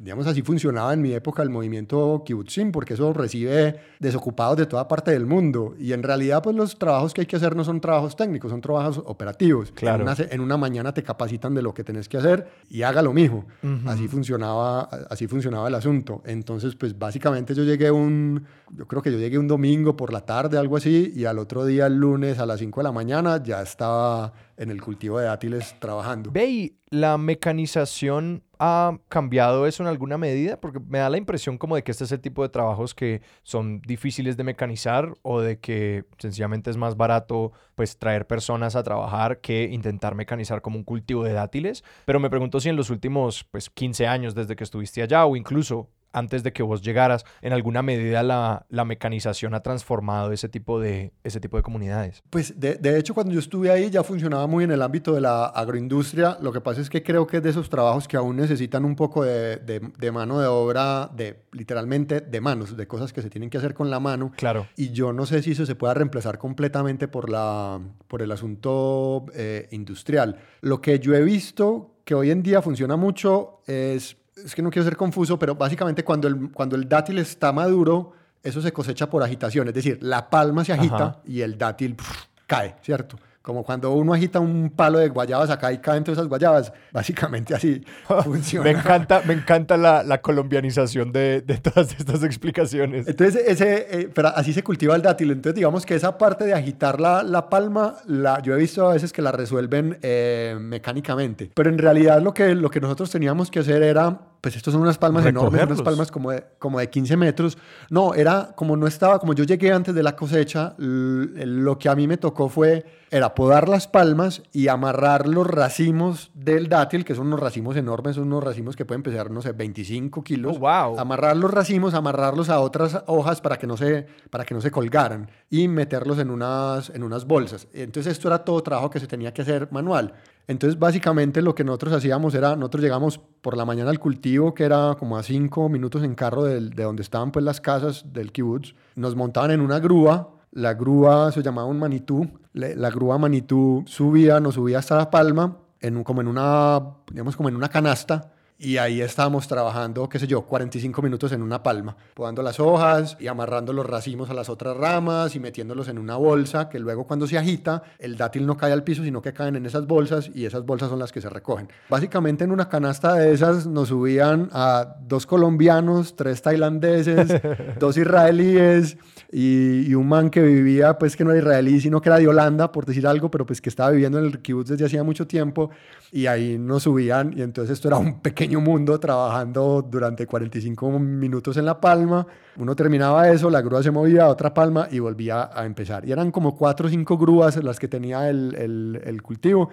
digamos así funcionaba en mi época el movimiento kibbutzim, porque eso recibe desocupados de toda parte del mundo. Y en realidad, pues los trabajos que hay que hacer no son trabajos técnicos, son trabajos operativos. Claro. En una, en una mañana te capacitan de lo que tenés que hacer y haga lo mismo. Así funcionaba, así funcionaba el asunto. Entonces, pues básicamente yo llegué un, yo creo que yo llegué un domingo por la tarde, algo así, y al otro día, el lunes a las 5 de la mañana, ya estaba en el cultivo de dátiles trabajando. Ve, ¿la mecanización ha cambiado eso en alguna medida? Porque me da la impresión como de que este es el tipo de trabajos que son difíciles de mecanizar o de que sencillamente es más barato pues traer personas a trabajar que intentar mecanizar como un cultivo de dátiles. Pero me pregunto si en los últimos pues 15 años desde que estuviste allá o incluso antes de que vos llegaras, en alguna medida la, la, mecanización ha transformado ese tipo de, ese tipo de comunidades? Pues de, de, hecho cuando yo estuve ahí ya funcionaba muy en el ámbito de la agroindustria. Lo que pasa es que creo que es de esos trabajos que aún necesitan un poco de, de, mano de obra, de literalmente de manos, de cosas que se tienen que hacer con la mano. Claro. Y yo no sé si eso se pueda reemplazar completamente por, la, por el asunto eh, industrial. Lo que yo he visto que hoy en día funciona mucho es es que no quiero ser confuso, pero básicamente cuando el, cuando el dátil está maduro, eso se cosecha por agitación, es decir, la palma se agita y el dátil cae, ¿cierto? Como cuando uno agita un palo de guayabas acá y caen todas esas guayabas. Básicamente así funciona. me encanta, me encanta la, la colombianización de, de, todas estas explicaciones. Entonces, ese, eh, pero así se cultiva el dátil. Entonces, digamos que esa parte de agitar la, la palma, la, yo he visto a veces que la resuelven eh, mecánicamente. Pero en realidad lo que, lo que nosotros teníamos que hacer era pues estos son unas palmas enormes, unas palmas como de, como de 15 metros. No, era como no estaba, como yo llegué antes de la cosecha, lo que a mí me tocó fue, era podar las palmas y amarrar los racimos del dátil, que son unos racimos enormes, son unos racimos que pueden pesar, no sé, 25 kilos. Oh, wow. Amarrar los racimos, amarrarlos a otras hojas para que no se, para que no se colgaran y meterlos en unas, en unas bolsas. Entonces esto era todo trabajo que se tenía que hacer manual. Entonces, básicamente lo que nosotros hacíamos era, nosotros llegamos por la mañana al cultivo, que era como a cinco minutos en carro de, de donde estaban pues las casas del kibutz. Nos montaban en una grúa, la grúa se llamaba un manitú, la grúa manitú subía, nos subía hasta La Palma, como en una, digamos, como en una canasta, y ahí estábamos trabajando, qué sé yo, 45 minutos en una palma, podando las hojas y amarrando los racimos a las otras ramas y metiéndolos en una bolsa que luego cuando se agita el dátil no cae al piso, sino que caen en esas bolsas y esas bolsas son las que se recogen. Básicamente en una canasta de esas nos subían a dos colombianos, tres tailandeses, dos israelíes y, un man que vivía, pues que no era israelí, sino que era de Holanda, por decir algo, pero pues que estaba viviendo en el kibbutz desde hacía mucho tiempo y ahí nos subían y entonces esto era un pequeño mundo trabajando durante 45 minutos en La Palma. Uno terminaba eso, la grúa se movía a otra palma y volvía a empezar. Y eran como cuatro o cinco grúas las que tenía el, el, el cultivo.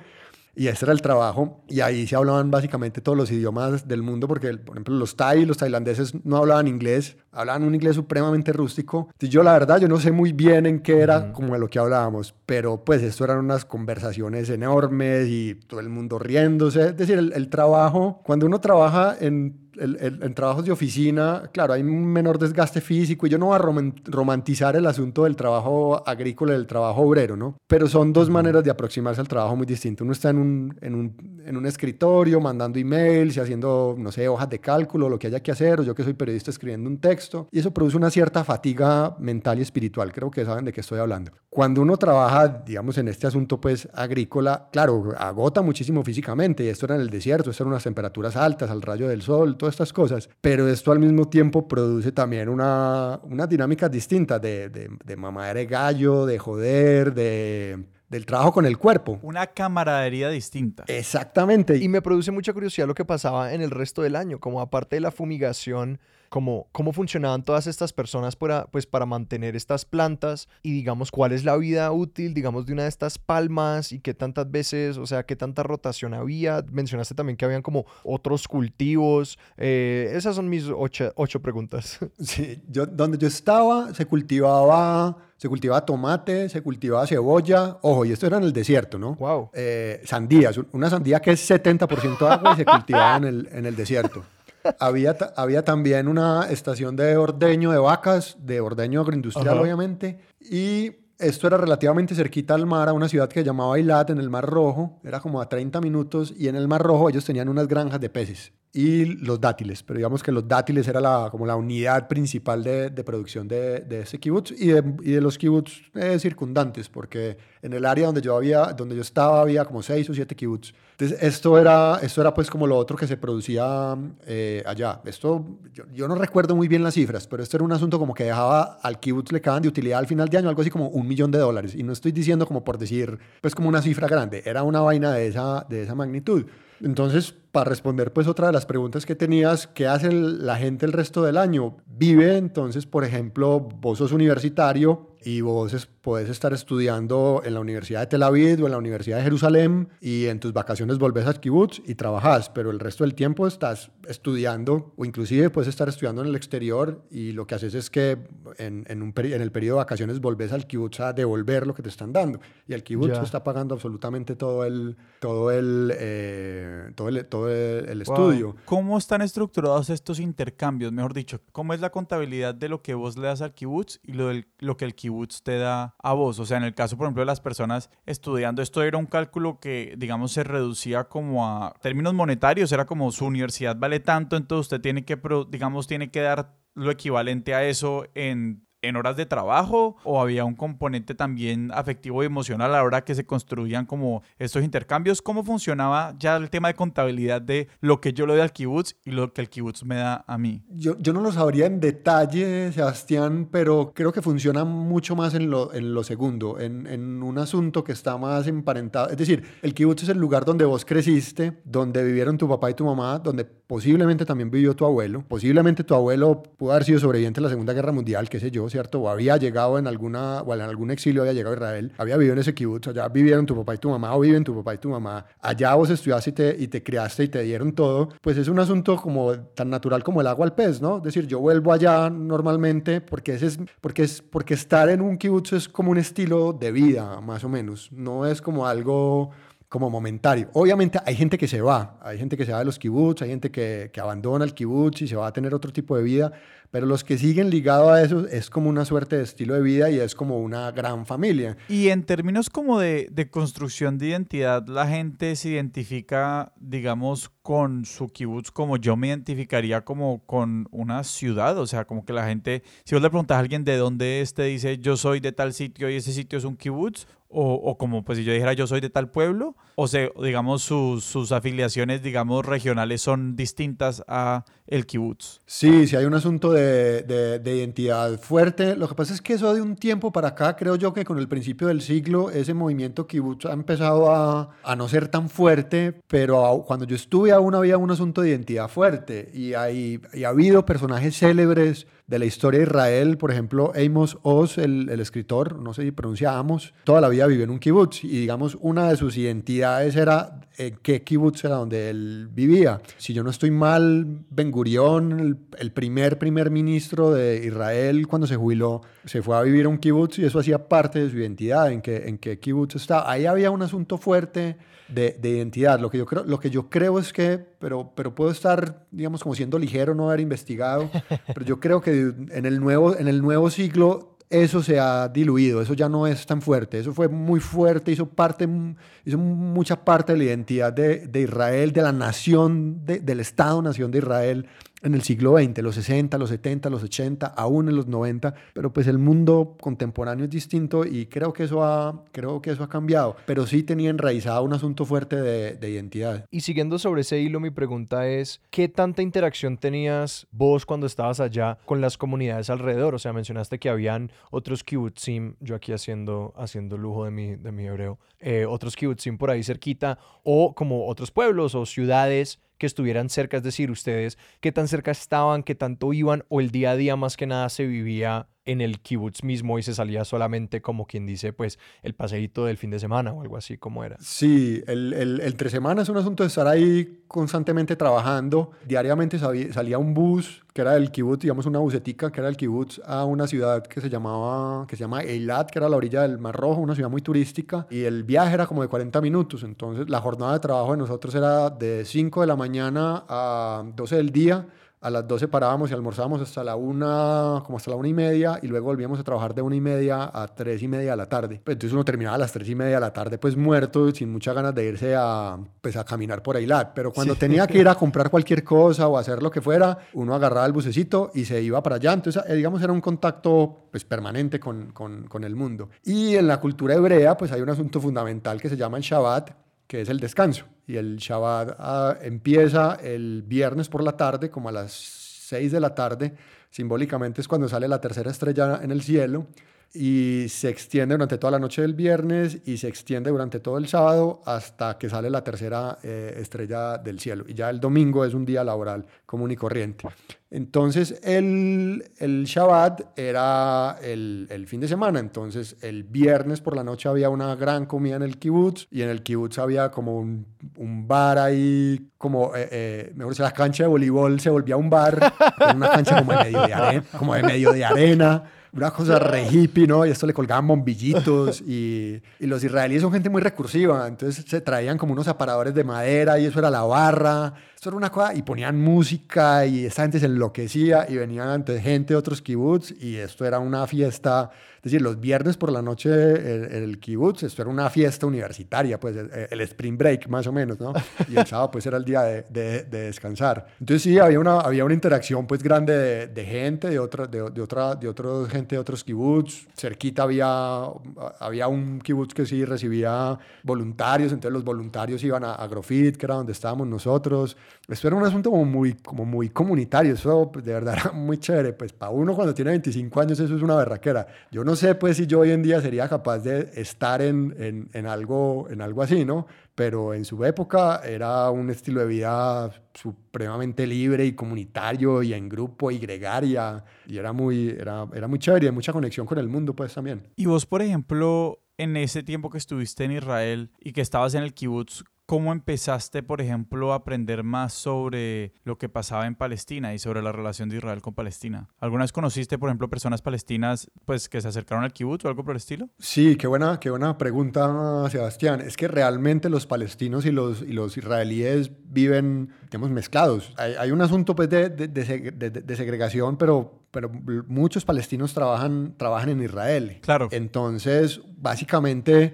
Y ese era el trabajo. Y ahí se hablaban básicamente todos los idiomas del mundo, porque, por ejemplo, los thai, los tailandeses no hablaban inglés, hablaban un inglés supremamente rústico. Entonces, yo la verdad, yo no sé muy bien en qué era como de lo que hablábamos, pero pues esto eran unas conversaciones enormes y todo el mundo riéndose. Es decir, el, el trabajo, cuando uno trabaja en en trabajos de oficina, claro, hay un menor desgaste físico y yo no voy a romantizar el asunto del trabajo agrícola y del trabajo obrero, ¿no? Pero son dos maneras de aproximarse al trabajo muy distinto. Uno está en un, en un, en un escritorio mandando emails y haciendo, no sé, hojas de cálculo, lo que haya que hacer, o yo que soy periodista escribiendo un texto, y eso produce una cierta fatiga mental y espiritual, creo que saben de qué estoy hablando. Cuando uno trabaja, digamos, en este asunto, pues, agrícola, claro, agota muchísimo físicamente, y esto era en el desierto, esto eran unas temperaturas altas, al rayo del sol, todo todas estas cosas, pero esto al mismo tiempo produce también una, una dinámica distinta de, de, de mamá de gallo, de joder, de del trabajo con el cuerpo. Una camaradería distinta. Exactamente. Y me produce mucha curiosidad lo que pasaba en el resto del año, como aparte de la fumigación, como cómo funcionaban todas estas personas para, pues, para mantener estas plantas y digamos cuál es la vida útil, digamos, de una de estas palmas y qué tantas veces, o sea, qué tanta rotación había. Mencionaste también que habían como otros cultivos. Eh, esas son mis ocho, ocho preguntas. Sí, yo, donde yo estaba se cultivaba se cultivaba tomate, se cultivaba cebolla. Ojo, y esto era en el desierto, ¿no? Wow. Eh, sandías, una sandía que es 70% agua y se cultivaba en el, en el desierto. Había, había también una estación de ordeño de vacas, de ordeño agroindustrial, Ajá. obviamente. Y esto era relativamente cerquita al mar, a una ciudad que se llamaba Eilat, en el Mar Rojo. Era como a 30 minutos. Y en el Mar Rojo ellos tenían unas granjas de peces y los dátiles, pero digamos que los dátiles era la, como la unidad principal de, de producción de, de ese kibutz y de, y de los kibutz eh, circundantes, porque en el área donde yo, había, donde yo estaba había como seis o siete kibutz. Entonces esto era, esto era pues como lo otro que se producía eh, allá. Esto, yo, yo, no recuerdo muy bien las cifras, pero esto era un asunto como que dejaba al kibutz le quedaban de utilidad al final de año algo así como un millón de dólares. Y no estoy diciendo como por decir, pues como una cifra grande, era una vaina de esa, de esa magnitud. Entonces, para responder pues otra de las preguntas que tenías, ¿qué hace la gente el resto del año? Vive, entonces, por ejemplo, vos sos universitario y vos es, podés estar estudiando en la Universidad de Tel Aviv o en la Universidad de Jerusalén y en tus vacaciones volvés al kibutz y trabajas, pero el resto del tiempo estás estudiando o inclusive puedes estar estudiando en el exterior y lo que haces es que en, en, un en el periodo de vacaciones volvés al kibutz a devolver lo que te están dando y el kibutz yeah. está pagando absolutamente todo el, todo el, eh, todo el, todo el, el estudio. Wow. ¿Cómo están estructurados estos intercambios? Mejor dicho, ¿cómo es la contabilidad de lo que vos le das al kibutz y lo, del, lo que el kibutz te da a vos? O sea, en el caso, por ejemplo, de las personas estudiando, esto era un cálculo que, digamos, se reducía como a términos monetarios, era como su universidad vale tanto, entonces usted tiene que, digamos, tiene que dar lo equivalente a eso en en horas de trabajo o había un componente también afectivo y emocional a la hora que se construían como estos intercambios? ¿Cómo funcionaba ya el tema de contabilidad de lo que yo le doy al kibutz y lo que el kibutz me da a mí? Yo, yo no lo sabría en detalle, Sebastián, pero creo que funciona mucho más en lo, en lo segundo, en, en un asunto que está más emparentado. Es decir, el kibutz es el lugar donde vos creciste, donde vivieron tu papá y tu mamá, donde posiblemente también vivió tu abuelo, posiblemente tu abuelo pudo haber sido sobreviviente de la Segunda Guerra Mundial, qué sé yo, ¿cierto? O había llegado en alguna, o en algún exilio había llegado a Israel, había vivido en ese kibutz, allá vivieron tu papá y tu mamá, o viven tu papá y tu mamá, allá vos estudiaste y te, y te criaste y te dieron todo, pues es un asunto como tan natural como el agua al pez, ¿no? Es decir, yo vuelvo allá normalmente porque, ese es, porque, es, porque estar en un kibutz es como un estilo de vida, más o menos, no es como algo como momentario. Obviamente hay gente que se va, hay gente que se va de los kibbutz, hay gente que, que abandona el kibbutz y se va a tener otro tipo de vida, pero los que siguen ligados a eso es como una suerte de estilo de vida y es como una gran familia. Y en términos como de, de construcción de identidad, la gente se identifica, digamos, con su kibutz como yo me identificaría como con una ciudad, o sea, como que la gente, si vos le preguntas a alguien de dónde es, te dice yo soy de tal sitio y ese sitio es un kibutz, o, o, como pues si yo dijera yo soy de tal pueblo, o sea, digamos sus, sus afiliaciones, digamos, regionales son distintas a el kibutz. Sí, sí hay un asunto de, de, de, identidad fuerte. Lo que pasa es que eso de un tiempo para acá, creo yo que con el principio del siglo, ese movimiento kibutz ha empezado a, a no ser tan fuerte, pero cuando yo estuve aún había un asunto de identidad fuerte y, hay, y ha habido personajes célebres de la historia de Israel, por ejemplo, Amos Oz, el, el, escritor, no sé si pronuncia Amos, toda la vida vivió en un kibutz y digamos una de sus identidades era en qué kibutz era donde él vivía. Si yo no estoy mal, Ben Gurión, el, el, primer primer ministro de Israel, cuando se jubiló, se fue a vivir a un kibutz y eso hacía parte de su identidad, en qué en qué kibutz estaba. Ahí había un asunto fuerte de, de, identidad. Lo que, yo creo, lo que yo creo es que, pero, pero puedo estar, digamos, como siendo ligero, no haber investigado, pero yo creo que en el nuevo, en el nuevo siglo eso se ha diluido, eso ya no es tan fuerte, eso fue muy fuerte, hizo, parte, hizo mucha parte de la identidad de, de Israel, de la nación, de, del Estado-nación de Israel, en el siglo XX, los 60, los 70, los 80, aún en los 90, pero pues el mundo contemporáneo es distinto y creo que eso ha, creo que eso ha cambiado, pero sí tenía enraizado un asunto fuerte de, de identidad. Y siguiendo sobre ese hilo, mi pregunta es, ¿qué tanta interacción tenías vos cuando estabas allá con las comunidades alrededor? O sea, mencionaste que habían otros kibbutzim, yo aquí haciendo, haciendo lujo de mi, de mi hebreo, eh, otros kibbutzim por ahí cerquita, o como otros pueblos o ciudades que estuvieran cerca, es decir, ustedes qué tan cerca estaban, qué tanto iban o el día a día más que nada se vivía en el kibutz mismo y se salía solamente como quien dice, pues el paseíto del fin de semana o algo así como era. Sí, el, el, el tres semanas es un asunto de estar ahí constantemente trabajando. Diariamente salía un bus que era el kibutz, digamos una busetica que era el kibutz a una ciudad que se llamaba, que se llama Eilat, que era la orilla del Mar Rojo, una ciudad muy turística y el viaje era como de 40 minutos. Entonces la jornada de trabajo de nosotros era de 5 de la mañana a 12 del día a las 12 parábamos y almorzábamos hasta la una, como hasta la una y media, y luego volvíamos a trabajar de una y media a tres y media de la tarde. Pues entonces uno terminaba a las tres y media de la tarde, pues muerto, sin muchas ganas de irse a, pues, a caminar por Ailat. Pero cuando tenía que ir a comprar cualquier cosa o hacer lo que fuera, uno agarraba el bucecito y se iba para allá. Entonces, eh, digamos, era un contacto pues, permanente con, con, con el mundo. Y en la cultura hebrea, pues hay un asunto fundamental que se llama el Shabbat, que es el descanso. Y el Shabbat ah, empieza el viernes por la tarde, como a las 6 de la tarde. Simbólicamente es cuando sale la tercera estrella en el cielo y se extiende durante toda la noche del viernes y se extiende durante todo el sábado hasta que sale la tercera eh, estrella del cielo. Y ya el domingo es un día laboral común y corriente. Entonces el, el Shabbat era el, el, fin de semana, entonces el viernes por la noche había una gran comida en el kibutz y en el kibutz había como un, un bar ahí, como, eh, eh, mejor dicho, la cancha de voleibol se volvía un bar, una cancha como de medio de arena, como de, medio de arena una cosa re hippie, ¿no? Y esto le colgaban bombillitos y, y, los israelíes son gente muy recursiva, entonces se traían como unos aparadores de madera y eso era la barra, esto era una cosa, y ponían música y esta gente se enloquecía y venían ante gente de otros kibbutz y esto era una fiesta es decir, los viernes por la noche el, el kibutz, esto era una fiesta universitaria, pues el, spring break más o menos, ¿no? Y el sábado pues era el día de, de, de descansar. Entonces sí, había una, había una interacción pues grande de, de gente, de otra, de, otra, de otra gente de otros kibutz. Cerquita había, había un kibutz que sí recibía voluntarios, entonces los voluntarios iban a Agrofit, que era donde estábamos nosotros. Esto era un asunto como muy, como muy comunitario, eso de verdad era muy chévere. Pues para uno cuando tiene 25 años eso es una berraquera. Yo no sé pues si yo hoy en día sería capaz de estar en, en, en, algo, en algo así, ¿no? Pero en su época era un estilo de vida supremamente libre y comunitario y en grupo y gregaria y era muy, era, era muy chévere y mucha conexión con el mundo pues también. Y vos, por ejemplo, en ese tiempo que estuviste en Israel y que estabas en el kibutz, ¿Cómo empezaste, por ejemplo, a aprender más sobre lo que pasaba en Palestina y sobre la relación de Israel con Palestina? ¿Alguna vez conociste, por ejemplo, personas palestinas pues, que se acercaron al kibbutz o algo por el estilo? Sí, qué buena, qué buena pregunta, Sebastián. Es que realmente los palestinos y los, y los israelíes viven, digamos, mezclados. Hay, hay un asunto pues, de, de, de, de segregación, pero pero muchos palestinos trabajan, trabajan en Israel. Claro. Entonces, básicamente,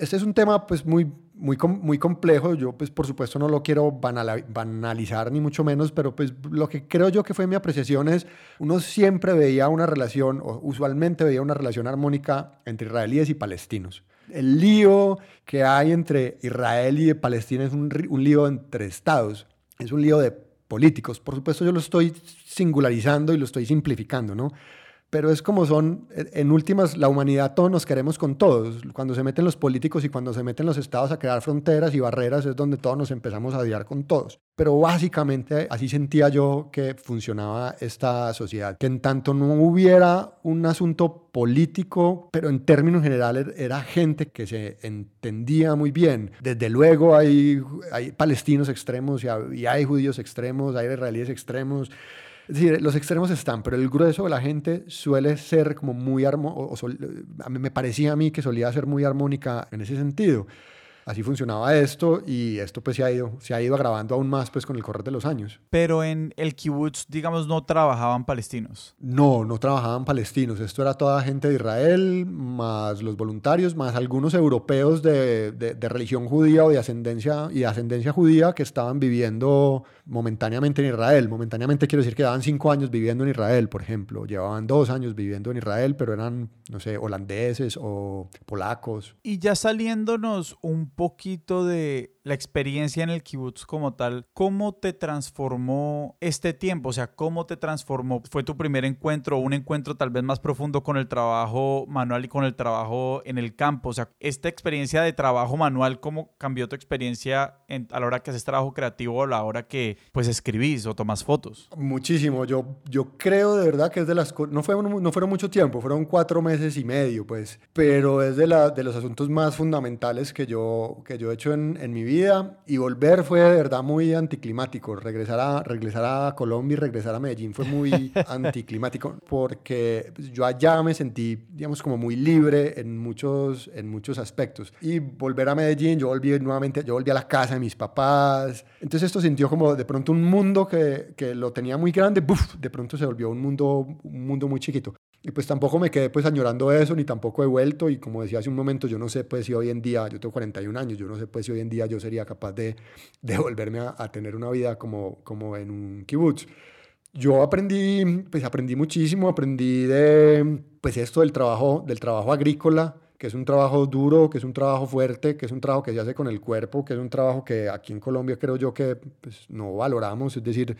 este es un tema pues muy muy, muy complejo. Yo, pues, por supuesto, no lo quiero banalizar ni mucho menos, pero pues lo que creo yo que fue mi apreciación es, uno siempre veía una relación, o usualmente veía una relación armónica entre israelíes y palestinos. El lío que hay entre Israel y Palestina es un, un lío entre estados, es un lío de políticos. Por supuesto, yo lo estoy singularizando y lo estoy simplificando, ¿no? Pero es como son, en últimas, la humanidad todos nos queremos con todos. Cuando se meten los políticos y cuando se meten los estados a crear fronteras y barreras es donde todos nos empezamos a odiar con todos. Pero básicamente así sentía yo que funcionaba esta sociedad, que en tanto no hubiera un asunto político, pero en términos generales era gente que se entendía muy bien. Desde luego hay, hay palestinos extremos y hay, judíos extremos, hay israelíes extremos es decir, los extremos están, pero el grueso de la gente suele ser como muy armónica, me parecía a mí que solía ser muy armónica en ese sentido. así funcionaba esto y esto pues se ha ido, se ha ido agravando aún más pues con el correr de los años. Pero en el kibbutz, digamos, no trabajaban palestinos. No, no trabajaban palestinos. Esto era toda gente de Israel, más los voluntarios, más algunos europeos de, de, religión judía o de ascendencia y de ascendencia judía que estaban viviendo momentáneamente en Israel. Momentáneamente quiero decir que daban cinco años viviendo en Israel, por ejemplo. Llevaban dos años viviendo en Israel, pero eran, no sé, holandeses o polacos. Y ya saliéndonos un poquito de la experiencia en el kibutz como tal, ¿cómo te transformó este tiempo? O sea, ¿cómo te transformó? ¿Fue tu primer encuentro un encuentro tal vez más profundo con el trabajo manual y con el trabajo en el campo? O sea, esta experiencia de trabajo manual, ¿cómo cambió tu experiencia a la hora que haces trabajo creativo o a la hora que pues escribís o tomas fotos? Muchísimo. Yo, yo creo de verdad que es de las no fue no fueron mucho tiempo, fueron cuatro meses y medio, pues, pero es de, la, de los asuntos más fundamentales que yo, que yo he hecho en, en mi vida y volver fue de verdad muy anticlimático. Regresar a, regresar a Colombia y regresar a Medellín fue muy anticlimático porque yo allá me sentí, digamos, como muy libre en muchos, en muchos aspectos. Y volver a Medellín, yo volví nuevamente, yo volví a la casa de mis papás. Entonces esto sintió como de pronto un mundo que, que lo tenía muy grande, ¡buf! de pronto se volvió un mundo, un mundo muy chiquito. Y pues tampoco me quedé pues añorando eso, ni tampoco he vuelto. Y como decía hace un momento, yo no sé pues si hoy en día, yo tengo 41 años, yo no sé pues si hoy en día yo sería capaz de, de volverme a, a, tener una vida como, como en un kibutz. Yo aprendí, pues aprendí muchísimo, aprendí de pues esto del trabajo, del trabajo agrícola, que es un trabajo duro, que es un trabajo fuerte, que es un trabajo que se hace con el cuerpo, que es un trabajo que aquí en Colombia creo yo que pues, no valoramos, es decir,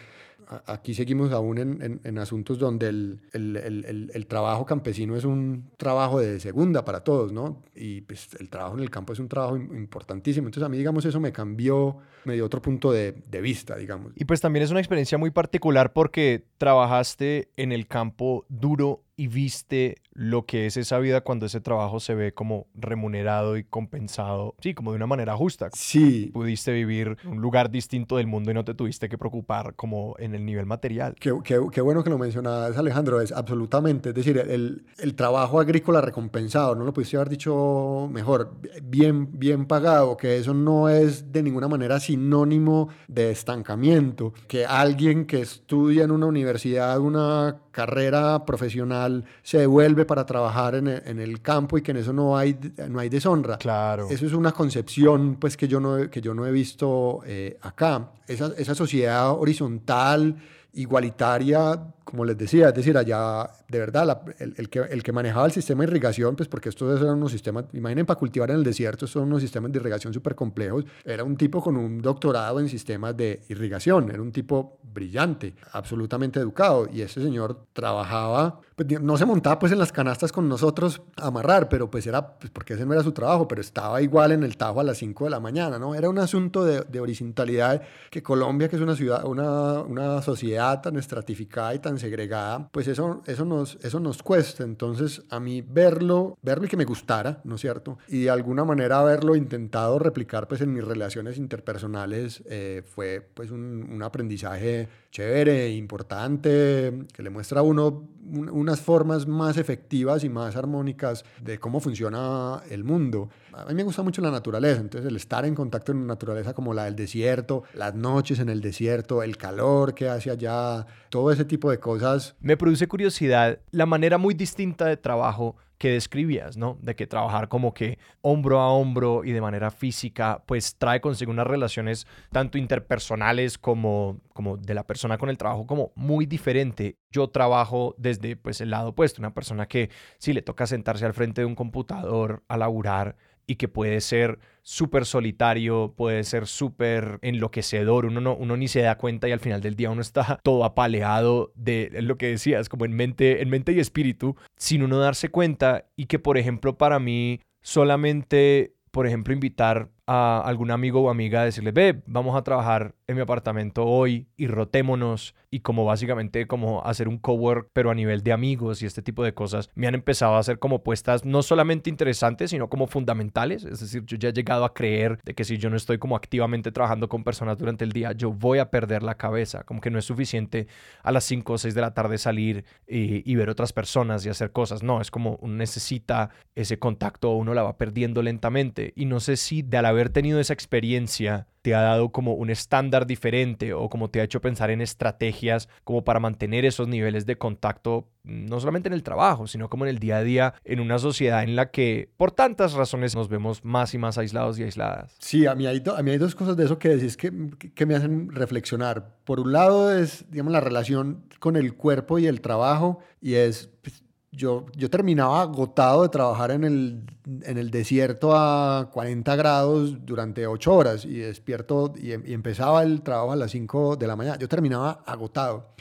aquí seguimos aún en, asuntos donde el, trabajo campesino es un trabajo de segunda para todos, ¿no? Y pues el trabajo en el campo es un trabajo importantísimo. Entonces a mí, digamos, eso me cambió, me dio otro punto de vista, digamos. Y pues también es una experiencia muy particular porque trabajaste en el campo duro y viste lo que es esa vida cuando ese trabajo se ve como remunerado y compensado, sí, como de una manera justa. Sí. Pudiste vivir en un lugar distinto del mundo y no te tuviste que preocupar como en el nivel material. Qué, qué, qué bueno que lo mencionas, Alejandro, es absolutamente, es decir, el, el, trabajo agrícola recompensado, no lo pudiste haber dicho mejor, bien, bien pagado, que eso no es de ninguna manera sinónimo de estancamiento, que alguien que estudia en una universidad una carrera profesional se devuelve para trabajar en el, en el, campo y que en eso no hay, no hay deshonra. Claro. Eso es una concepción pues, que, yo no, que yo no he visto eh, acá. Esa, esa sociedad horizontal, igualitaria, como les decía, es decir, allá de verdad el, que, el que manejaba el sistema de irrigación, pues porque estos eran unos sistemas, imaginen para cultivar en el desierto, estos son unos sistemas de irrigación súper complejos, era un tipo con un doctorado en sistemas de irrigación, era un tipo brillante, absolutamente educado, y ese señor trabajaba, pues no se montaba pues en las canastas con nosotros a amarrar, pero pues era, pues porque ese no era su trabajo, pero estaba igual en el Tajo a las 5 de la mañana, ¿no? Era un asunto de, de horizontalidad que Colombia, que es una ciudad, una, una sociedad tan estratificada y tan segregada, pues eso, eso, nos, eso nos cuesta. Entonces, a mí verlo, verlo y que me gustara, ¿no es cierto? Y de alguna manera haberlo intentado replicar pues en mis relaciones interpersonales eh, fue pues un, un, aprendizaje chévere, importante, que le muestra a uno unas formas más efectivas y más armónicas de cómo funciona el mundo. A mí me gusta mucho la naturaleza, entonces el estar en contacto con una naturaleza como la del desierto, las noches en el desierto, el calor que hace allá, todo ese tipo de cosas. Me produce curiosidad la manera muy distinta de trabajo que describías, ¿no? De que trabajar como que hombro a hombro y de manera física, pues trae consigo unas relaciones tanto interpersonales como, como de la persona con el trabajo como muy diferente. Yo trabajo desde pues el lado opuesto, una persona que si le toca sentarse al frente de un computador a laburar, y que puede ser súper solitario, puede ser súper enloquecedor, uno, no, uno ni se da cuenta y al final del día uno está todo apaleado de lo que decías, como en mente, en mente y espíritu, sin uno darse cuenta. Y que por ejemplo para mí solamente, por ejemplo, invitar a algún amigo o amiga a decirle, ve, vamos a trabajar en mi apartamento hoy y rotémonos y como básicamente como hacer un cowork pero a nivel de amigos y este tipo de cosas me han empezado a hacer como puestas no solamente interesantes sino como fundamentales. Es decir yo ya he llegado a creer de que si yo no estoy como activamente trabajando con personas durante el día yo voy a perder la cabeza. Como que no es suficiente a las 5 o 6 de la tarde salir y, y ver otras personas y hacer cosas. No es como uno necesita ese contacto uno la va perdiendo lentamente. Y no sé si de a la haber tenido esa experiencia te ha dado como un estándar diferente o como te ha hecho pensar en estrategias como para mantener esos niveles de contacto mm, no solamente en el trabajo, sino como en el día a día en una sociedad en la que por tantas razones nos vemos más y más aislados y aisladas. Sí, a mí hay, a mí hay dos cosas de eso que decís que, que me hacen reflexionar. Por un lado es, digamos, la relación con el cuerpo y el trabajo y es... Pues, yo, yo terminaba agotado de trabajar en el, en el desierto a 40 grados durante 8 horas y despierto y, y empezaba el trabajo a las 5 de la mañana. Yo terminaba agotado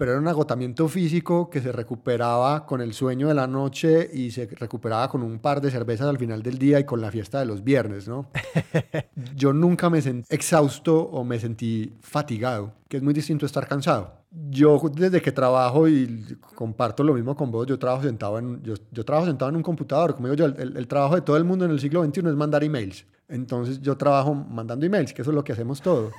pero era un agotamiento físico que se recuperaba con el sueño de la noche y se recuperaba con un par de cervezas al final del día y con la fiesta de los viernes, ¿no? Yo nunca me sentí exhausto o me sentí fatigado, que es muy distinto a estar cansado. Yo desde que trabajo y comparto lo mismo con vos, yo trabajo sentado en, yo, yo trabajo sentado en un computador, como digo yo, el, el trabajo de todo el mundo en el siglo XXI es mandar emails. Entonces yo trabajo mandando emails, que eso es lo que hacemos todo.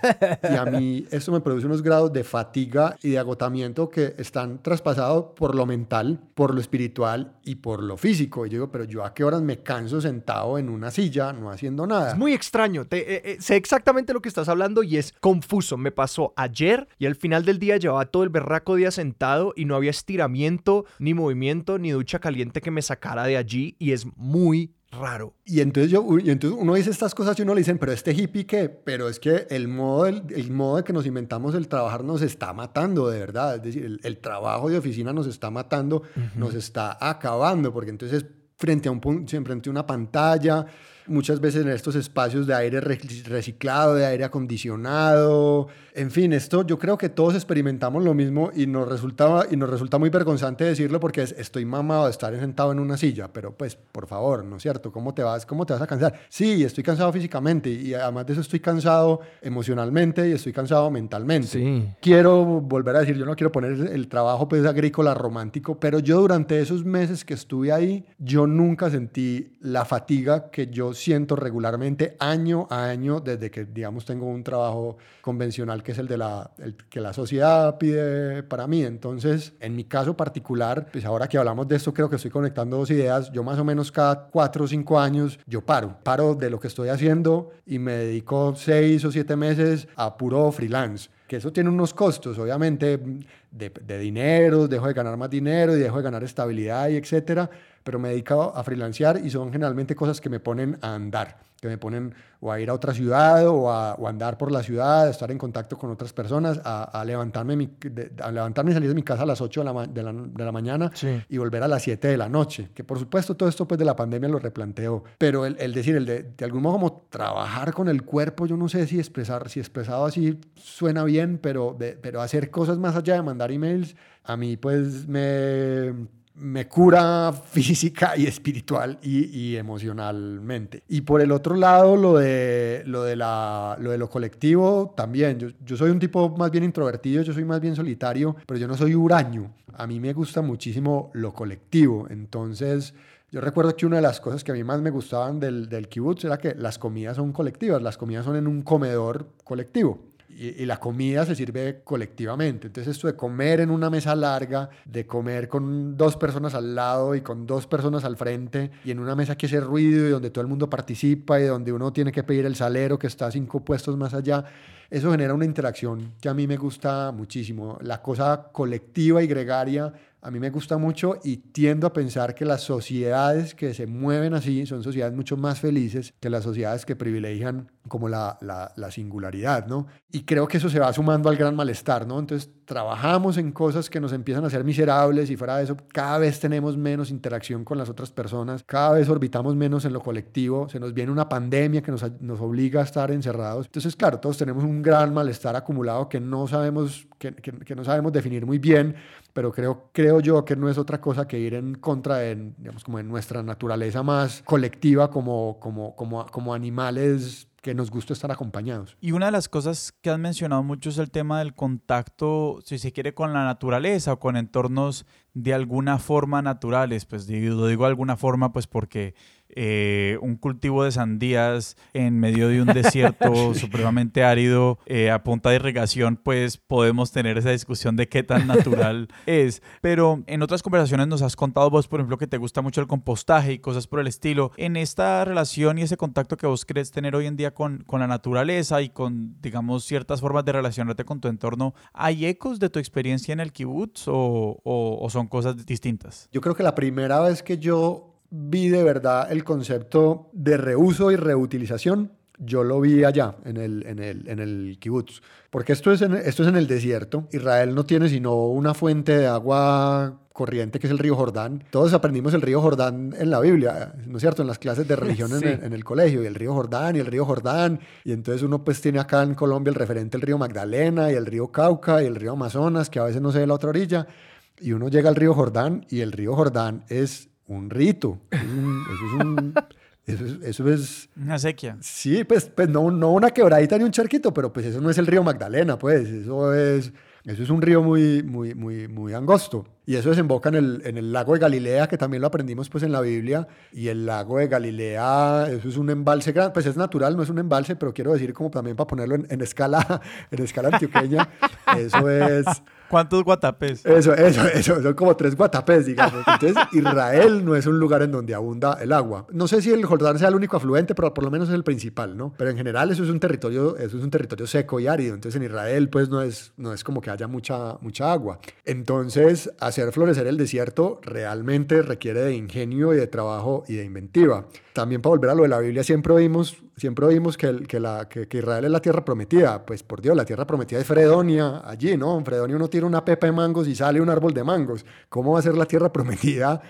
Y a mí esto me produce unos grados de fatiga y de agotamiento que están traspasados por lo mental, por lo espiritual y por lo físico. Y yo digo, pero yo a qué horas me canso sentado en una silla no haciendo nada. Es muy extraño. Te, eh, eh, sé exactamente lo que estás hablando y es confuso. Me pasó ayer y al final del día llevaba todo el berraco día sentado y no había estiramiento, ni movimiento, ni ducha caliente que me sacara de allí y es muy raro. Y entonces, yo, y entonces uno dice estas cosas y uno le dicen, pero este hippie qué, pero es que el modo, el, el modo de que nos inventamos el trabajar nos está matando de verdad, es decir, el, el trabajo de oficina nos está matando, uh -huh. nos está acabando, porque entonces frente a, un, frente a una pantalla, muchas veces en estos espacios de aire reciclado, de aire acondicionado, en fin, esto yo creo que todos experimentamos lo mismo y nos resulta, y nos resulta muy vergonzante decirlo porque es, estoy mamado de estar sentado en una silla, pero pues por favor, ¿no es cierto? ¿Cómo te vas, cómo te vas a cansar? Sí, estoy cansado físicamente y además de eso estoy cansado emocionalmente y estoy cansado mentalmente. Sí. Quiero volver a decir, yo no quiero poner el trabajo pues agrícola romántico, pero yo durante esos meses que estuve ahí, yo nunca sentí la fatiga que yo siento regularmente año a año desde que, digamos, tengo un trabajo convencional que es el de la el que la sociedad pide para mí. Entonces, en mi caso particular, pues ahora que hablamos de esto, creo que estoy conectando dos ideas. Yo más o menos cada cuatro o cinco años, yo paro, paro de lo que estoy haciendo y me dedico seis o siete meses a puro freelance que eso tiene unos costos, obviamente, de, de, dinero, dejo de ganar más dinero y dejo de ganar estabilidad y etcétera, pero me he dedicado a freelancear y son generalmente cosas que me ponen a andar, que me ponen o a ir a otra ciudad o a, o andar por la ciudad, a estar en contacto con otras personas, a, a levantarme, mi, de, a levantarme y salir de mi casa a las 8 de la, de la, de la mañana Sí. y volver a las 7 de la noche, que por supuesto todo esto pues de la pandemia lo replanteó, pero el, el decir, el de, de algún modo como trabajar con el cuerpo, yo no sé si expresar, si expresado así suena bien, pero, de, pero hacer cosas más allá de mandar emails, a mí pues me me cura física y espiritual y, emocionalmente. Y por el otro lado, lo de lo, de la, lo, de lo colectivo también. Yo, yo soy un tipo más bien introvertido, yo soy más bien solitario, pero yo no soy huraño. A mí me gusta muchísimo lo colectivo. Entonces, yo recuerdo que una de las cosas que a mí más me gustaban del, del kibutz era que las comidas son colectivas, las comidas son en un comedor colectivo y, la comida se sirve colectivamente. Entonces esto de comer en una mesa larga, de comer con dos personas al lado y con dos personas al frente y en una mesa que hace ruido y donde todo el mundo participa y donde uno tiene que pedir el salero que está cinco puestos más allá, eso genera una interacción que a mí me gusta muchísimo. La cosa colectiva y gregaria a mí me gusta mucho y tiendo a pensar que las sociedades que se mueven así son sociedades mucho más felices que las sociedades que privilegian como la, la, la, singularidad, ¿no? Y creo que eso se va sumando al gran malestar, ¿no? Entonces trabajamos en cosas que nos empiezan a hacer miserables y fuera de eso cada vez tenemos menos interacción con las otras personas, cada vez orbitamos menos en lo colectivo, se nos viene una pandemia que nos, nos obliga a estar encerrados. Entonces, claro, todos tenemos un gran malestar acumulado que no sabemos, que, que, que no sabemos definir muy bien, pero creo, creo yo que no es otra cosa que ir en contra de, digamos, como de nuestra naturaleza más colectiva como, como, como, como animales que nos gusta estar acompañados. Y una de las cosas que has mencionado mucho es el tema del contacto, si se quiere, con la naturaleza o con entornos de alguna forma naturales. Pues lo digo de alguna forma, pues porque eh, un cultivo de sandías en medio de un desierto supremamente árido eh, a punta de irrigación, pues podemos tener esa discusión de qué tan natural es. Pero en otras conversaciones nos has contado vos, por ejemplo, que te gusta mucho el compostaje y cosas por el estilo. En esta relación y ese contacto que vos crees tener hoy en día con, con la naturaleza y con, digamos, ciertas formas de relacionarte con tu entorno, ¿hay ecos de tu experiencia en el kibutz o, o son cosas distintas? Yo creo que la primera vez que yo vi de verdad el concepto de reuso y reutilización, yo lo vi allá, en el, en el, en el kibutz. Porque esto es, en, esto es en el desierto. Israel no tiene sino una fuente de agua corriente que es el río Jordán. Todos aprendimos el río Jordán en la Biblia, ¿no es cierto? En las clases de religión en, el, colegio, y el río Jordán y el río Jordán. Y entonces uno pues tiene acá en Colombia el referente el río Magdalena y el río Cauca y el río Amazonas, que a veces no se ve la otra orilla. Y uno llega al río Jordán y el río Jordán es un rito. eso es un... Eso es, Una sequía. Sí, pues, pues no, no una quebradita ni un charquito, pero pues eso no es el río Magdalena, pues. Eso es, eso es un río muy, muy, muy, muy angosto. Y eso desemboca en el, en el lago de Galilea, que también lo aprendimos pues en la Biblia. Y el lago de Galilea, eso es un embalse grande, pues es natural, no es un embalse, pero quiero decir como también para ponerlo en, en escala, en escala antioqueña, eso es... ¿Cuántos guatapés? Eso, eso, eso, son como tres guatapés, digamos. Entonces, Israel no es un lugar en donde abunda el agua. No sé si el Jordán sea el único afluente, pero por lo menos es el principal, ¿no? Pero en general eso es un territorio, eso es un territorio seco y árido. Entonces, en Israel, pues no es, no es como que haya mucha, mucha agua. Entonces, hacer florecer el desierto realmente requiere de ingenio y de trabajo y de inventiva. También para volver a lo de la Biblia, siempre oímos, siempre oímos que, que, la, que, Israel es la tierra prometida. Pues por Dios, la tierra prometida es Fredonia, allí, ¿no? En Fredonia uno tira una pepa de mangos y sale un árbol de mangos. ¿Cómo va a ser la tierra prometida?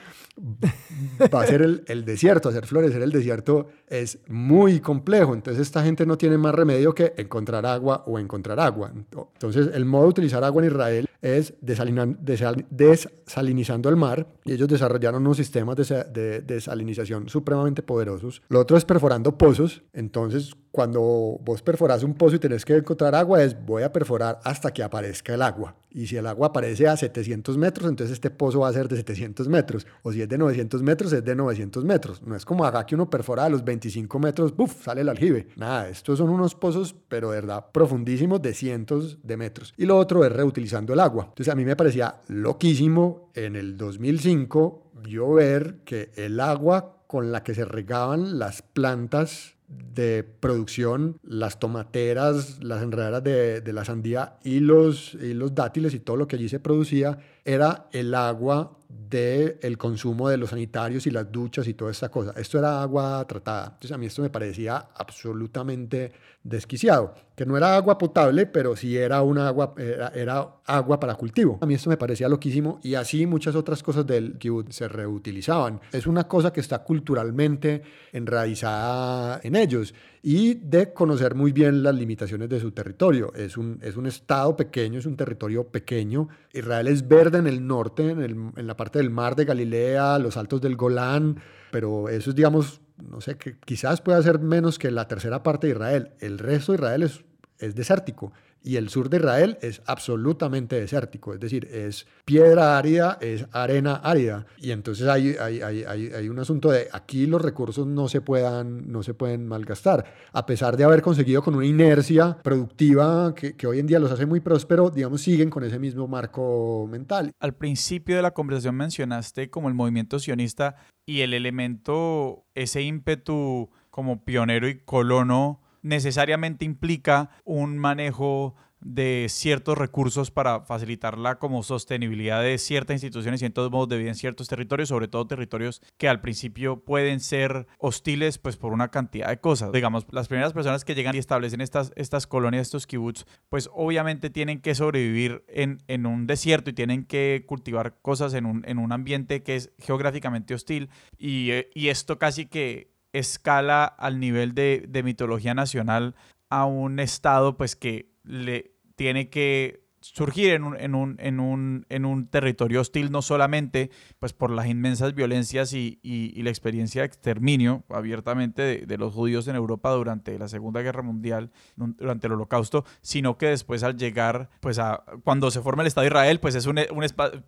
va a ser el, el, desierto, hacer florecer el desierto es muy complejo. Entonces esta gente no tiene más remedio que encontrar agua o encontrar agua. Entonces el modo de utilizar agua en Israel es desalinizando el mar y ellos desarrollaron unos sistemas de, desalinización supremamente poderosos. Lo otro es perforando pozos. Entonces cuando vos perforás un pozo y tenés que encontrar agua es voy a perforar hasta que aparezca el agua. Y si el agua aparece a 700 metros, entonces este pozo va a ser de 700 metros. O si es de 900 metros, es de 900 metros. No es como acá que uno perfora a los 25 metros, ¡buf! sale el aljibe. Nada, estos son unos pozos, pero de verdad profundísimos de cientos de metros. Y lo otro es reutilizando el agua. Entonces a mí me parecía loquísimo en el 2005 yo ver que el agua con la que se regaban las plantas de producción, las tomateras, las enredaderas de, la sandía y los dátiles y todo lo que allí se producía era el agua del el consumo de los sanitarios y las duchas y toda esta cosa. Esto era agua tratada. Entonces a mí esto me parecía absolutamente desquiciado, que no era agua potable, pero sí era, una agua, era, agua para cultivo. A mí esto me parecía loquísimo y así muchas otras cosas del kibutz se reutilizaban. Es una cosa que está culturalmente enraizada en ellos y de conocer muy bien las limitaciones de su territorio. Es un, es un estado pequeño, es un territorio pequeño. Israel es verde en el norte, en, el, en la parte del mar de Galilea, los altos del Golán, pero eso es, digamos, no sé, que quizás pueda ser menos que la tercera parte de Israel. El resto de Israel es, es desértico y el sur de Israel es absolutamente desértico, es decir, es piedra árida, es arena árida. Y entonces hay, hay, hay, hay, un asunto de aquí los recursos no se, puedan, no se pueden malgastar, a pesar de haber conseguido con una inercia productiva que, que hoy en día los hace muy prósperos, digamos, siguen con ese mismo marco mental. Al principio de la conversación mencionaste como el movimiento sionista y el elemento, ese ímpetu como pionero y colono necesariamente implica un manejo de ciertos recursos para facilitar la como sostenibilidad de ciertas instituciones y en todos modos de vida en ciertos territorios, sobre todo territorios que al principio pueden ser hostiles pues por una cantidad de cosas. Digamos, las primeras personas que llegan y establecen estas, estas colonias, estos kibbutz, pues obviamente tienen que sobrevivir en, en un desierto y tienen que cultivar cosas en un, en un ambiente que es geográficamente hostil y, eh, y esto casi que escala al nivel de, de mitología nacional a un estado pues que le tiene que surgir en un, en un, en un, en un territorio hostil, no solamente pues, por las inmensas violencias y, y, la experiencia de exterminio abiertamente de, de, los judíos en Europa durante la Segunda Guerra Mundial, durante el Holocausto, sino que después al llegar, pues a, cuando se forma el Estado de Israel, pues es un,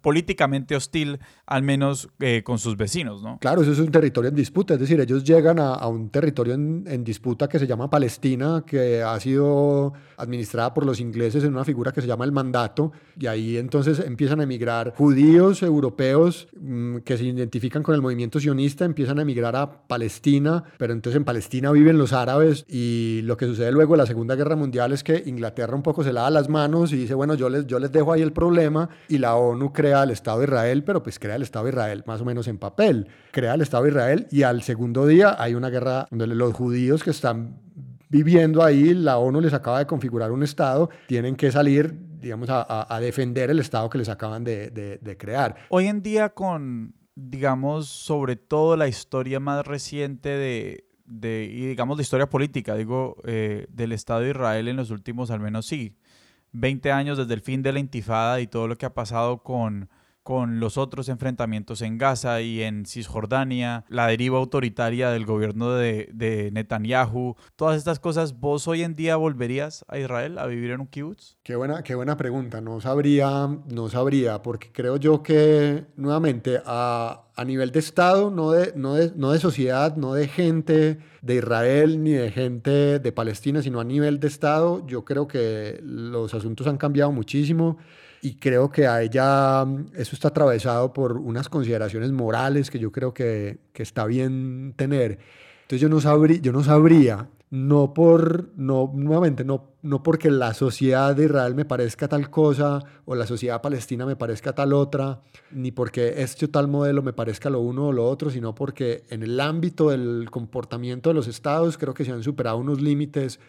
políticamente hostil, al menos eh, con sus vecinos, ¿no? Claro, eso es un territorio en disputa, es decir, ellos llegan a, a un territorio en, en disputa que se llama Palestina, que ha sido administrada por los ingleses en una figura que se llama el mandato, y ahí entonces empiezan a emigrar judíos europeos mm, que se identifican con el movimiento sionista, empiezan a emigrar a Palestina, pero entonces en Palestina viven los árabes y lo que sucede luego de la Segunda Guerra Mundial es que Inglaterra un poco se lava las manos y dice, bueno, yo les, yo les dejo ahí el problema y la ONU crea el Estado de Israel, pero pues crea el Estado de Israel más o menos en papel, crea el Estado de Israel y al segundo día hay una guerra donde los judíos que están viviendo ahí, la ONU les acaba de configurar un Estado, tienen que salir, digamos, a, defender el Estado que les acaban de, crear. Hoy en día con, digamos, sobre todo la historia más reciente de, de y digamos, la historia política, digo, eh, del Estado de Israel en los últimos, al menos sí, 20 años desde el fin de la intifada y todo lo que ha pasado con con los otros enfrentamientos en Gaza y en Cisjordania, la deriva autoritaria del gobierno de, Netanyahu, todas estas cosas, ¿vos hoy en día volverías a Israel a vivir en un kibbutz? Qué buena, qué buena pregunta, no sabría, no sabría, porque creo yo que nuevamente a, a nivel de Estado, no de, no, de, no de sociedad, no de gente de Israel ni de gente de Palestina, sino a nivel de Estado, yo creo que los asuntos han cambiado muchísimo y creo que a ella eso está atravesado por unas consideraciones morales que yo creo que, que está bien tener. Entonces yo no sabría, yo no sabría, no por, no, nuevamente, no, no porque la sociedad de Israel me parezca tal cosa o la sociedad palestina me parezca tal otra, ni porque este o tal modelo me parezca lo uno o lo otro, sino porque en el ámbito del comportamiento de los estados creo que se han superado unos límites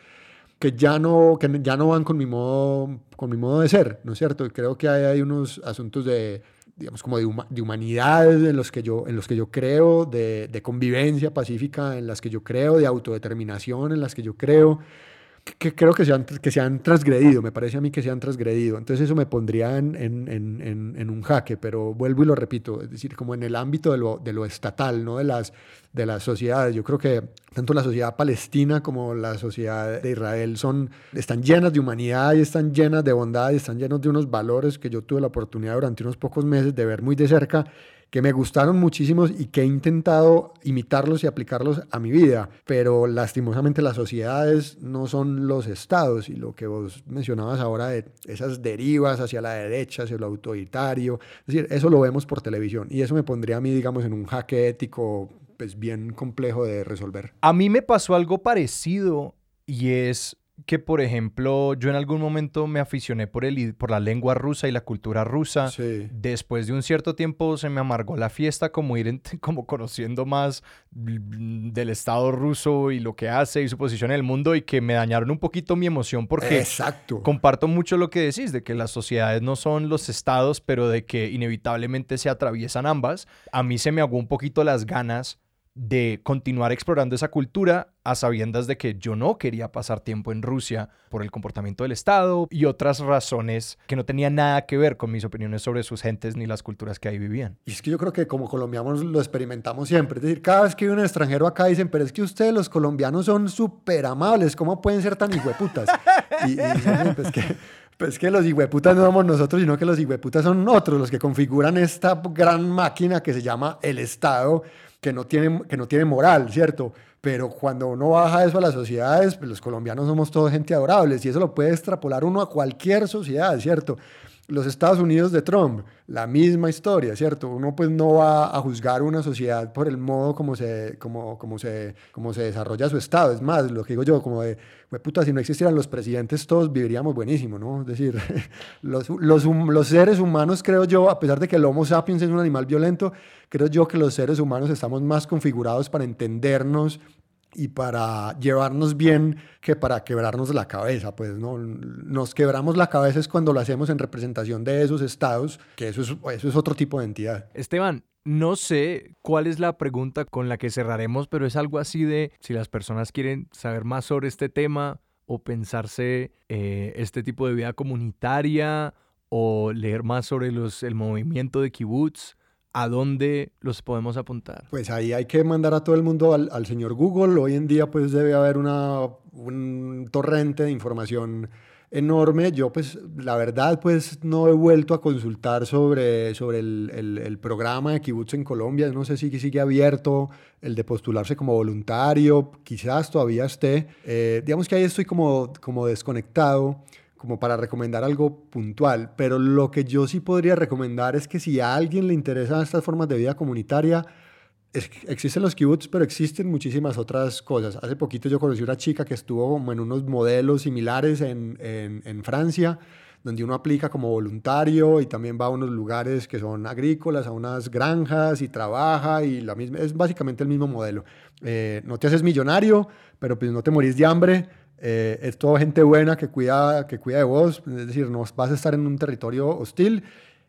que ya no, que ya no van con mi, modo, con mi modo de ser, ¿no es cierto? Creo que hay, hay unos asuntos de, digamos, como de, de, humanidad en los que yo, en los que yo creo, de, de convivencia pacífica en las que yo creo, de autodeterminación en las que yo creo, que creo que se, han, que se han transgredido, me parece a mí que se han transgredido. Entonces eso me pondría en, en, en, en, un jaque, pero vuelvo y lo repito, es decir, como en el ámbito de lo, de lo estatal, no de las, de las sociedades. Yo creo que tanto la sociedad palestina como la sociedad de Israel son, están llenas de humanidad y están llenas de bondad y están llenos de unos valores que yo tuve la oportunidad durante unos pocos meses de ver muy de cerca que me gustaron muchísimos y que he intentado imitarlos y aplicarlos a mi vida, pero lastimosamente las sociedades no son los estados y lo que vos mencionabas ahora de esas derivas hacia la derecha, hacia lo autoritario, es decir, eso lo vemos por televisión y eso me pondría a mí, digamos, en un jaque ético pues bien complejo de resolver. A mí me pasó algo parecido y es que, por ejemplo, yo en algún momento me aficioné por, el, por la lengua rusa y la cultura rusa. Después de un cierto tiempo se me amargó la fiesta, como ir como conociendo más del Estado ruso y lo que hace y su posición en el mundo y que me dañaron un poquito mi emoción porque Exacto. comparto mucho lo que decís, de que las sociedades no son los estados, pero de que inevitablemente se atraviesan ambas. A mí se me ahogó un poquito las ganas de continuar explorando esa cultura a sabiendas de que yo no quería pasar tiempo en Rusia por el comportamiento del Estado y otras razones que no tenían nada que ver con mis opiniones sobre sus gentes ni las culturas que ahí vivían. Y es que yo creo que como colombianos lo experimentamos siempre. Es decir, cada vez que hay un extranjero acá dicen, pero es que ustedes los colombianos son súper amables, ¿cómo pueden ser tan hijueputas? y, y pues que... Pues que los hijueputas no somos nosotros, sino que los hijueputas son otros los que configuran esta gran máquina que se llama el Estado que no tiene, que no tiene moral, ¿cierto? Pero cuando uno baja eso a las sociedades, pues los colombianos somos todos gente adorables y eso lo puede extrapolar uno a cualquier sociedad, ¿cierto? Los Estados Unidos de Trump, la misma historia, ¿cierto? Uno pues no va a juzgar una sociedad por el modo como se, como, como se, como se desarrolla su Estado. Es más, lo que digo yo, como de, puta, si no existieran los presidentes, todos viviríamos buenísimo, ¿no? Es decir, los, los, los seres humanos, creo yo, a pesar de que el Homo sapiens es un animal violento, creo yo que los seres humanos estamos más configurados para entendernos y para llevarnos bien que para quebrarnos la cabeza, pues no nos quebramos la cabeza es cuando lo hacemos en representación de esos estados, que eso es, eso es otro tipo de entidad. Esteban, no sé cuál es la pregunta con la que cerraremos, pero es algo así de si las personas quieren saber más sobre este tema, o pensarse eh, este tipo de vida comunitaria o leer más sobre los, el movimiento de kibbutz? ¿A dónde los podemos apuntar? Pues ahí hay que mandar a todo el mundo al, al señor Google. Hoy en día pues debe haber una, un torrente de información enorme. Yo pues la verdad pues no he vuelto a consultar sobre, sobre el, el, el, programa de Kibbutz en Colombia. No sé si sigue abierto el de postularse como voluntario. Quizás todavía esté. Eh, digamos que ahí estoy como, como desconectado como para recomendar algo puntual, pero lo que yo sí podría recomendar es que si a alguien le interesan estas formas de vida comunitaria, existen los kibbutz, pero existen muchísimas otras cosas. Hace poquito yo conocí una chica que estuvo en unos modelos similares en, en, en Francia, donde uno aplica como voluntario y también va a unos lugares que son agrícolas, a unas granjas y trabaja y la misma, es básicamente el mismo modelo. Eh, no te haces millonario, pero pues no te morís de hambre, eh, es toda gente buena que cuida, que cuida de vos, es decir, no vas a estar en un territorio hostil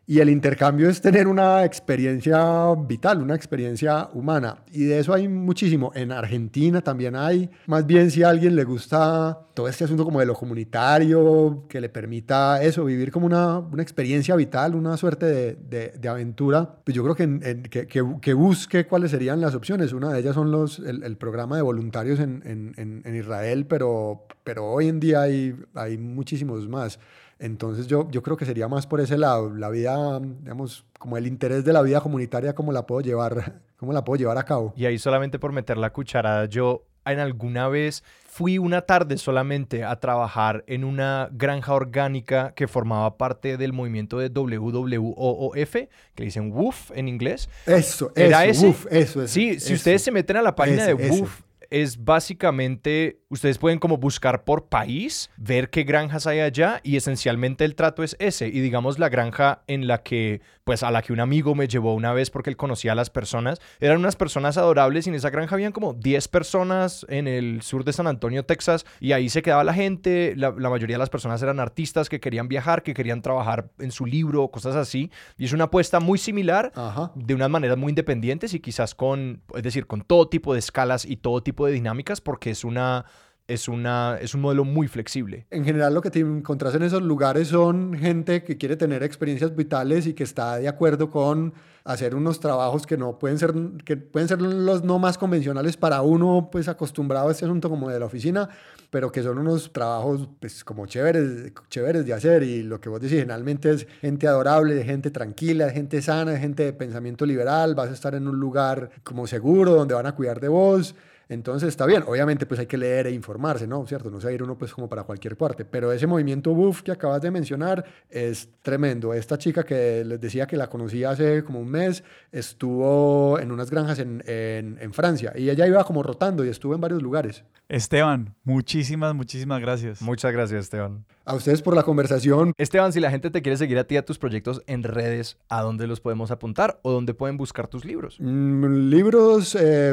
y el intercambio es tener una experiencia vital, una experiencia humana. Y de eso hay muchísimo. En Argentina también hay. Más bien si a alguien le gusta todo este asunto como de lo comunitario, que le permita eso, vivir como una, una experiencia vital, una suerte de, de, de aventura, pues yo creo que, en, que, que, que, busque cuáles serían las opciones. Una de ellas son los, el, el programa de voluntarios en, en, en, Israel, pero, pero hoy en día hay, hay muchísimos más. Entonces yo, yo creo que sería más por ese lado, la vida, digamos, como el interés de la vida comunitaria, cómo la puedo llevar, cómo la puedo llevar a cabo. Y ahí solamente por meter la cucharada, yo en alguna vez fui una tarde solamente a trabajar en una granja orgánica que formaba parte del movimiento de WWOOF, que le dicen WOOF en inglés. Eso, ¿Era eso, ese? WOOF, eso es. Sí, si ustedes se meten a la página Ese, de. WOOF, es básicamente, ustedes pueden como buscar por país, ver qué granjas hay allá y esencialmente el trato es ese. Y digamos la granja en la que, pues a la que un amigo me llevó una vez porque él conocía a las personas, eran unas personas adorables y en esa granja habían como 10 personas en el sur de San Antonio, Texas, y ahí se quedaba la gente, la, la mayoría de las personas eran artistas que querían viajar, que querían trabajar en su libro, cosas así. Y es una apuesta muy similar Ajá. de unas maneras muy independientes y quizás con, es decir, con todo tipo de escalas y todo tipo de dinámicas porque es una, es una, es un modelo muy flexible. En general lo que te encontrás en esos lugares son gente que quiere tener experiencias vitales y que está de acuerdo con hacer unos trabajos que no pueden ser, que pueden ser los no más convencionales para uno, pues acostumbrado a este asunto como de la oficina, pero que son unos trabajos pues como chéveres, chéveres de hacer y lo que vos decís generalmente es gente adorable, gente tranquila, gente sana, gente de pensamiento liberal, vas a estar en un lugar como seguro donde van a cuidar de vos. Entonces está bien, obviamente pues hay que leer e informarse, ¿no? ¿Cierto? No se va a ir uno pues como para cualquier parte, pero ese movimiento buff que acabas de mencionar es tremendo. Esta chica que les decía que la conocí hace como un mes, estuvo en unas granjas en, en, en Francia y ella iba como rotando y estuvo en varios lugares. Esteban, muchísimas, muchísimas gracias. Muchas gracias, Esteban. A ustedes por la conversación. Esteban, si la gente te quiere seguir a ti, a tus proyectos en redes, ¿a dónde los podemos apuntar o dónde pueden buscar tus libros? Mm, libros, eh,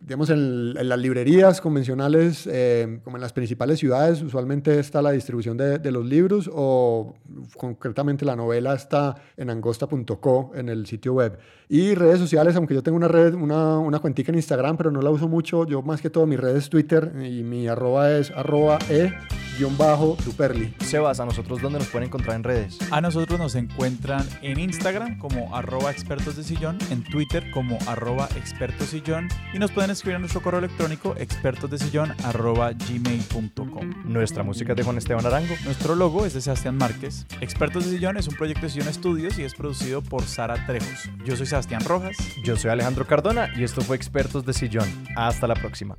digamos, en, en, las librerías convencionales, eh, como en las principales ciudades, usualmente está la distribución de, de, los libros o concretamente la novela está en angosta.co en el sitio web. Y redes sociales, aunque yo tengo una red, una, una cuentica en Instagram, pero no la uso mucho, yo más que todo mi red es Twitter y mi arroba es arroba e Sebas, ¿a nosotros dónde nos pueden encontrar en redes? A nosotros nos encuentran en Instagram como arroba expertos de sillón, en Twitter como arroba expertosillón y nos pueden escribir a nuestro correo electrónico expertosdesillón arroba gmail.com. Nuestra música es de Juan Esteban Arango. Nuestro logo es de Sebastián Márquez. Expertos de Sillón es un proyecto de Sillón Estudios y es producido por Sara Trejos. Yo soy Sebastián Rojas. Yo soy Alejandro Cardona y esto fue Expertos de Sillón. Hasta la próxima.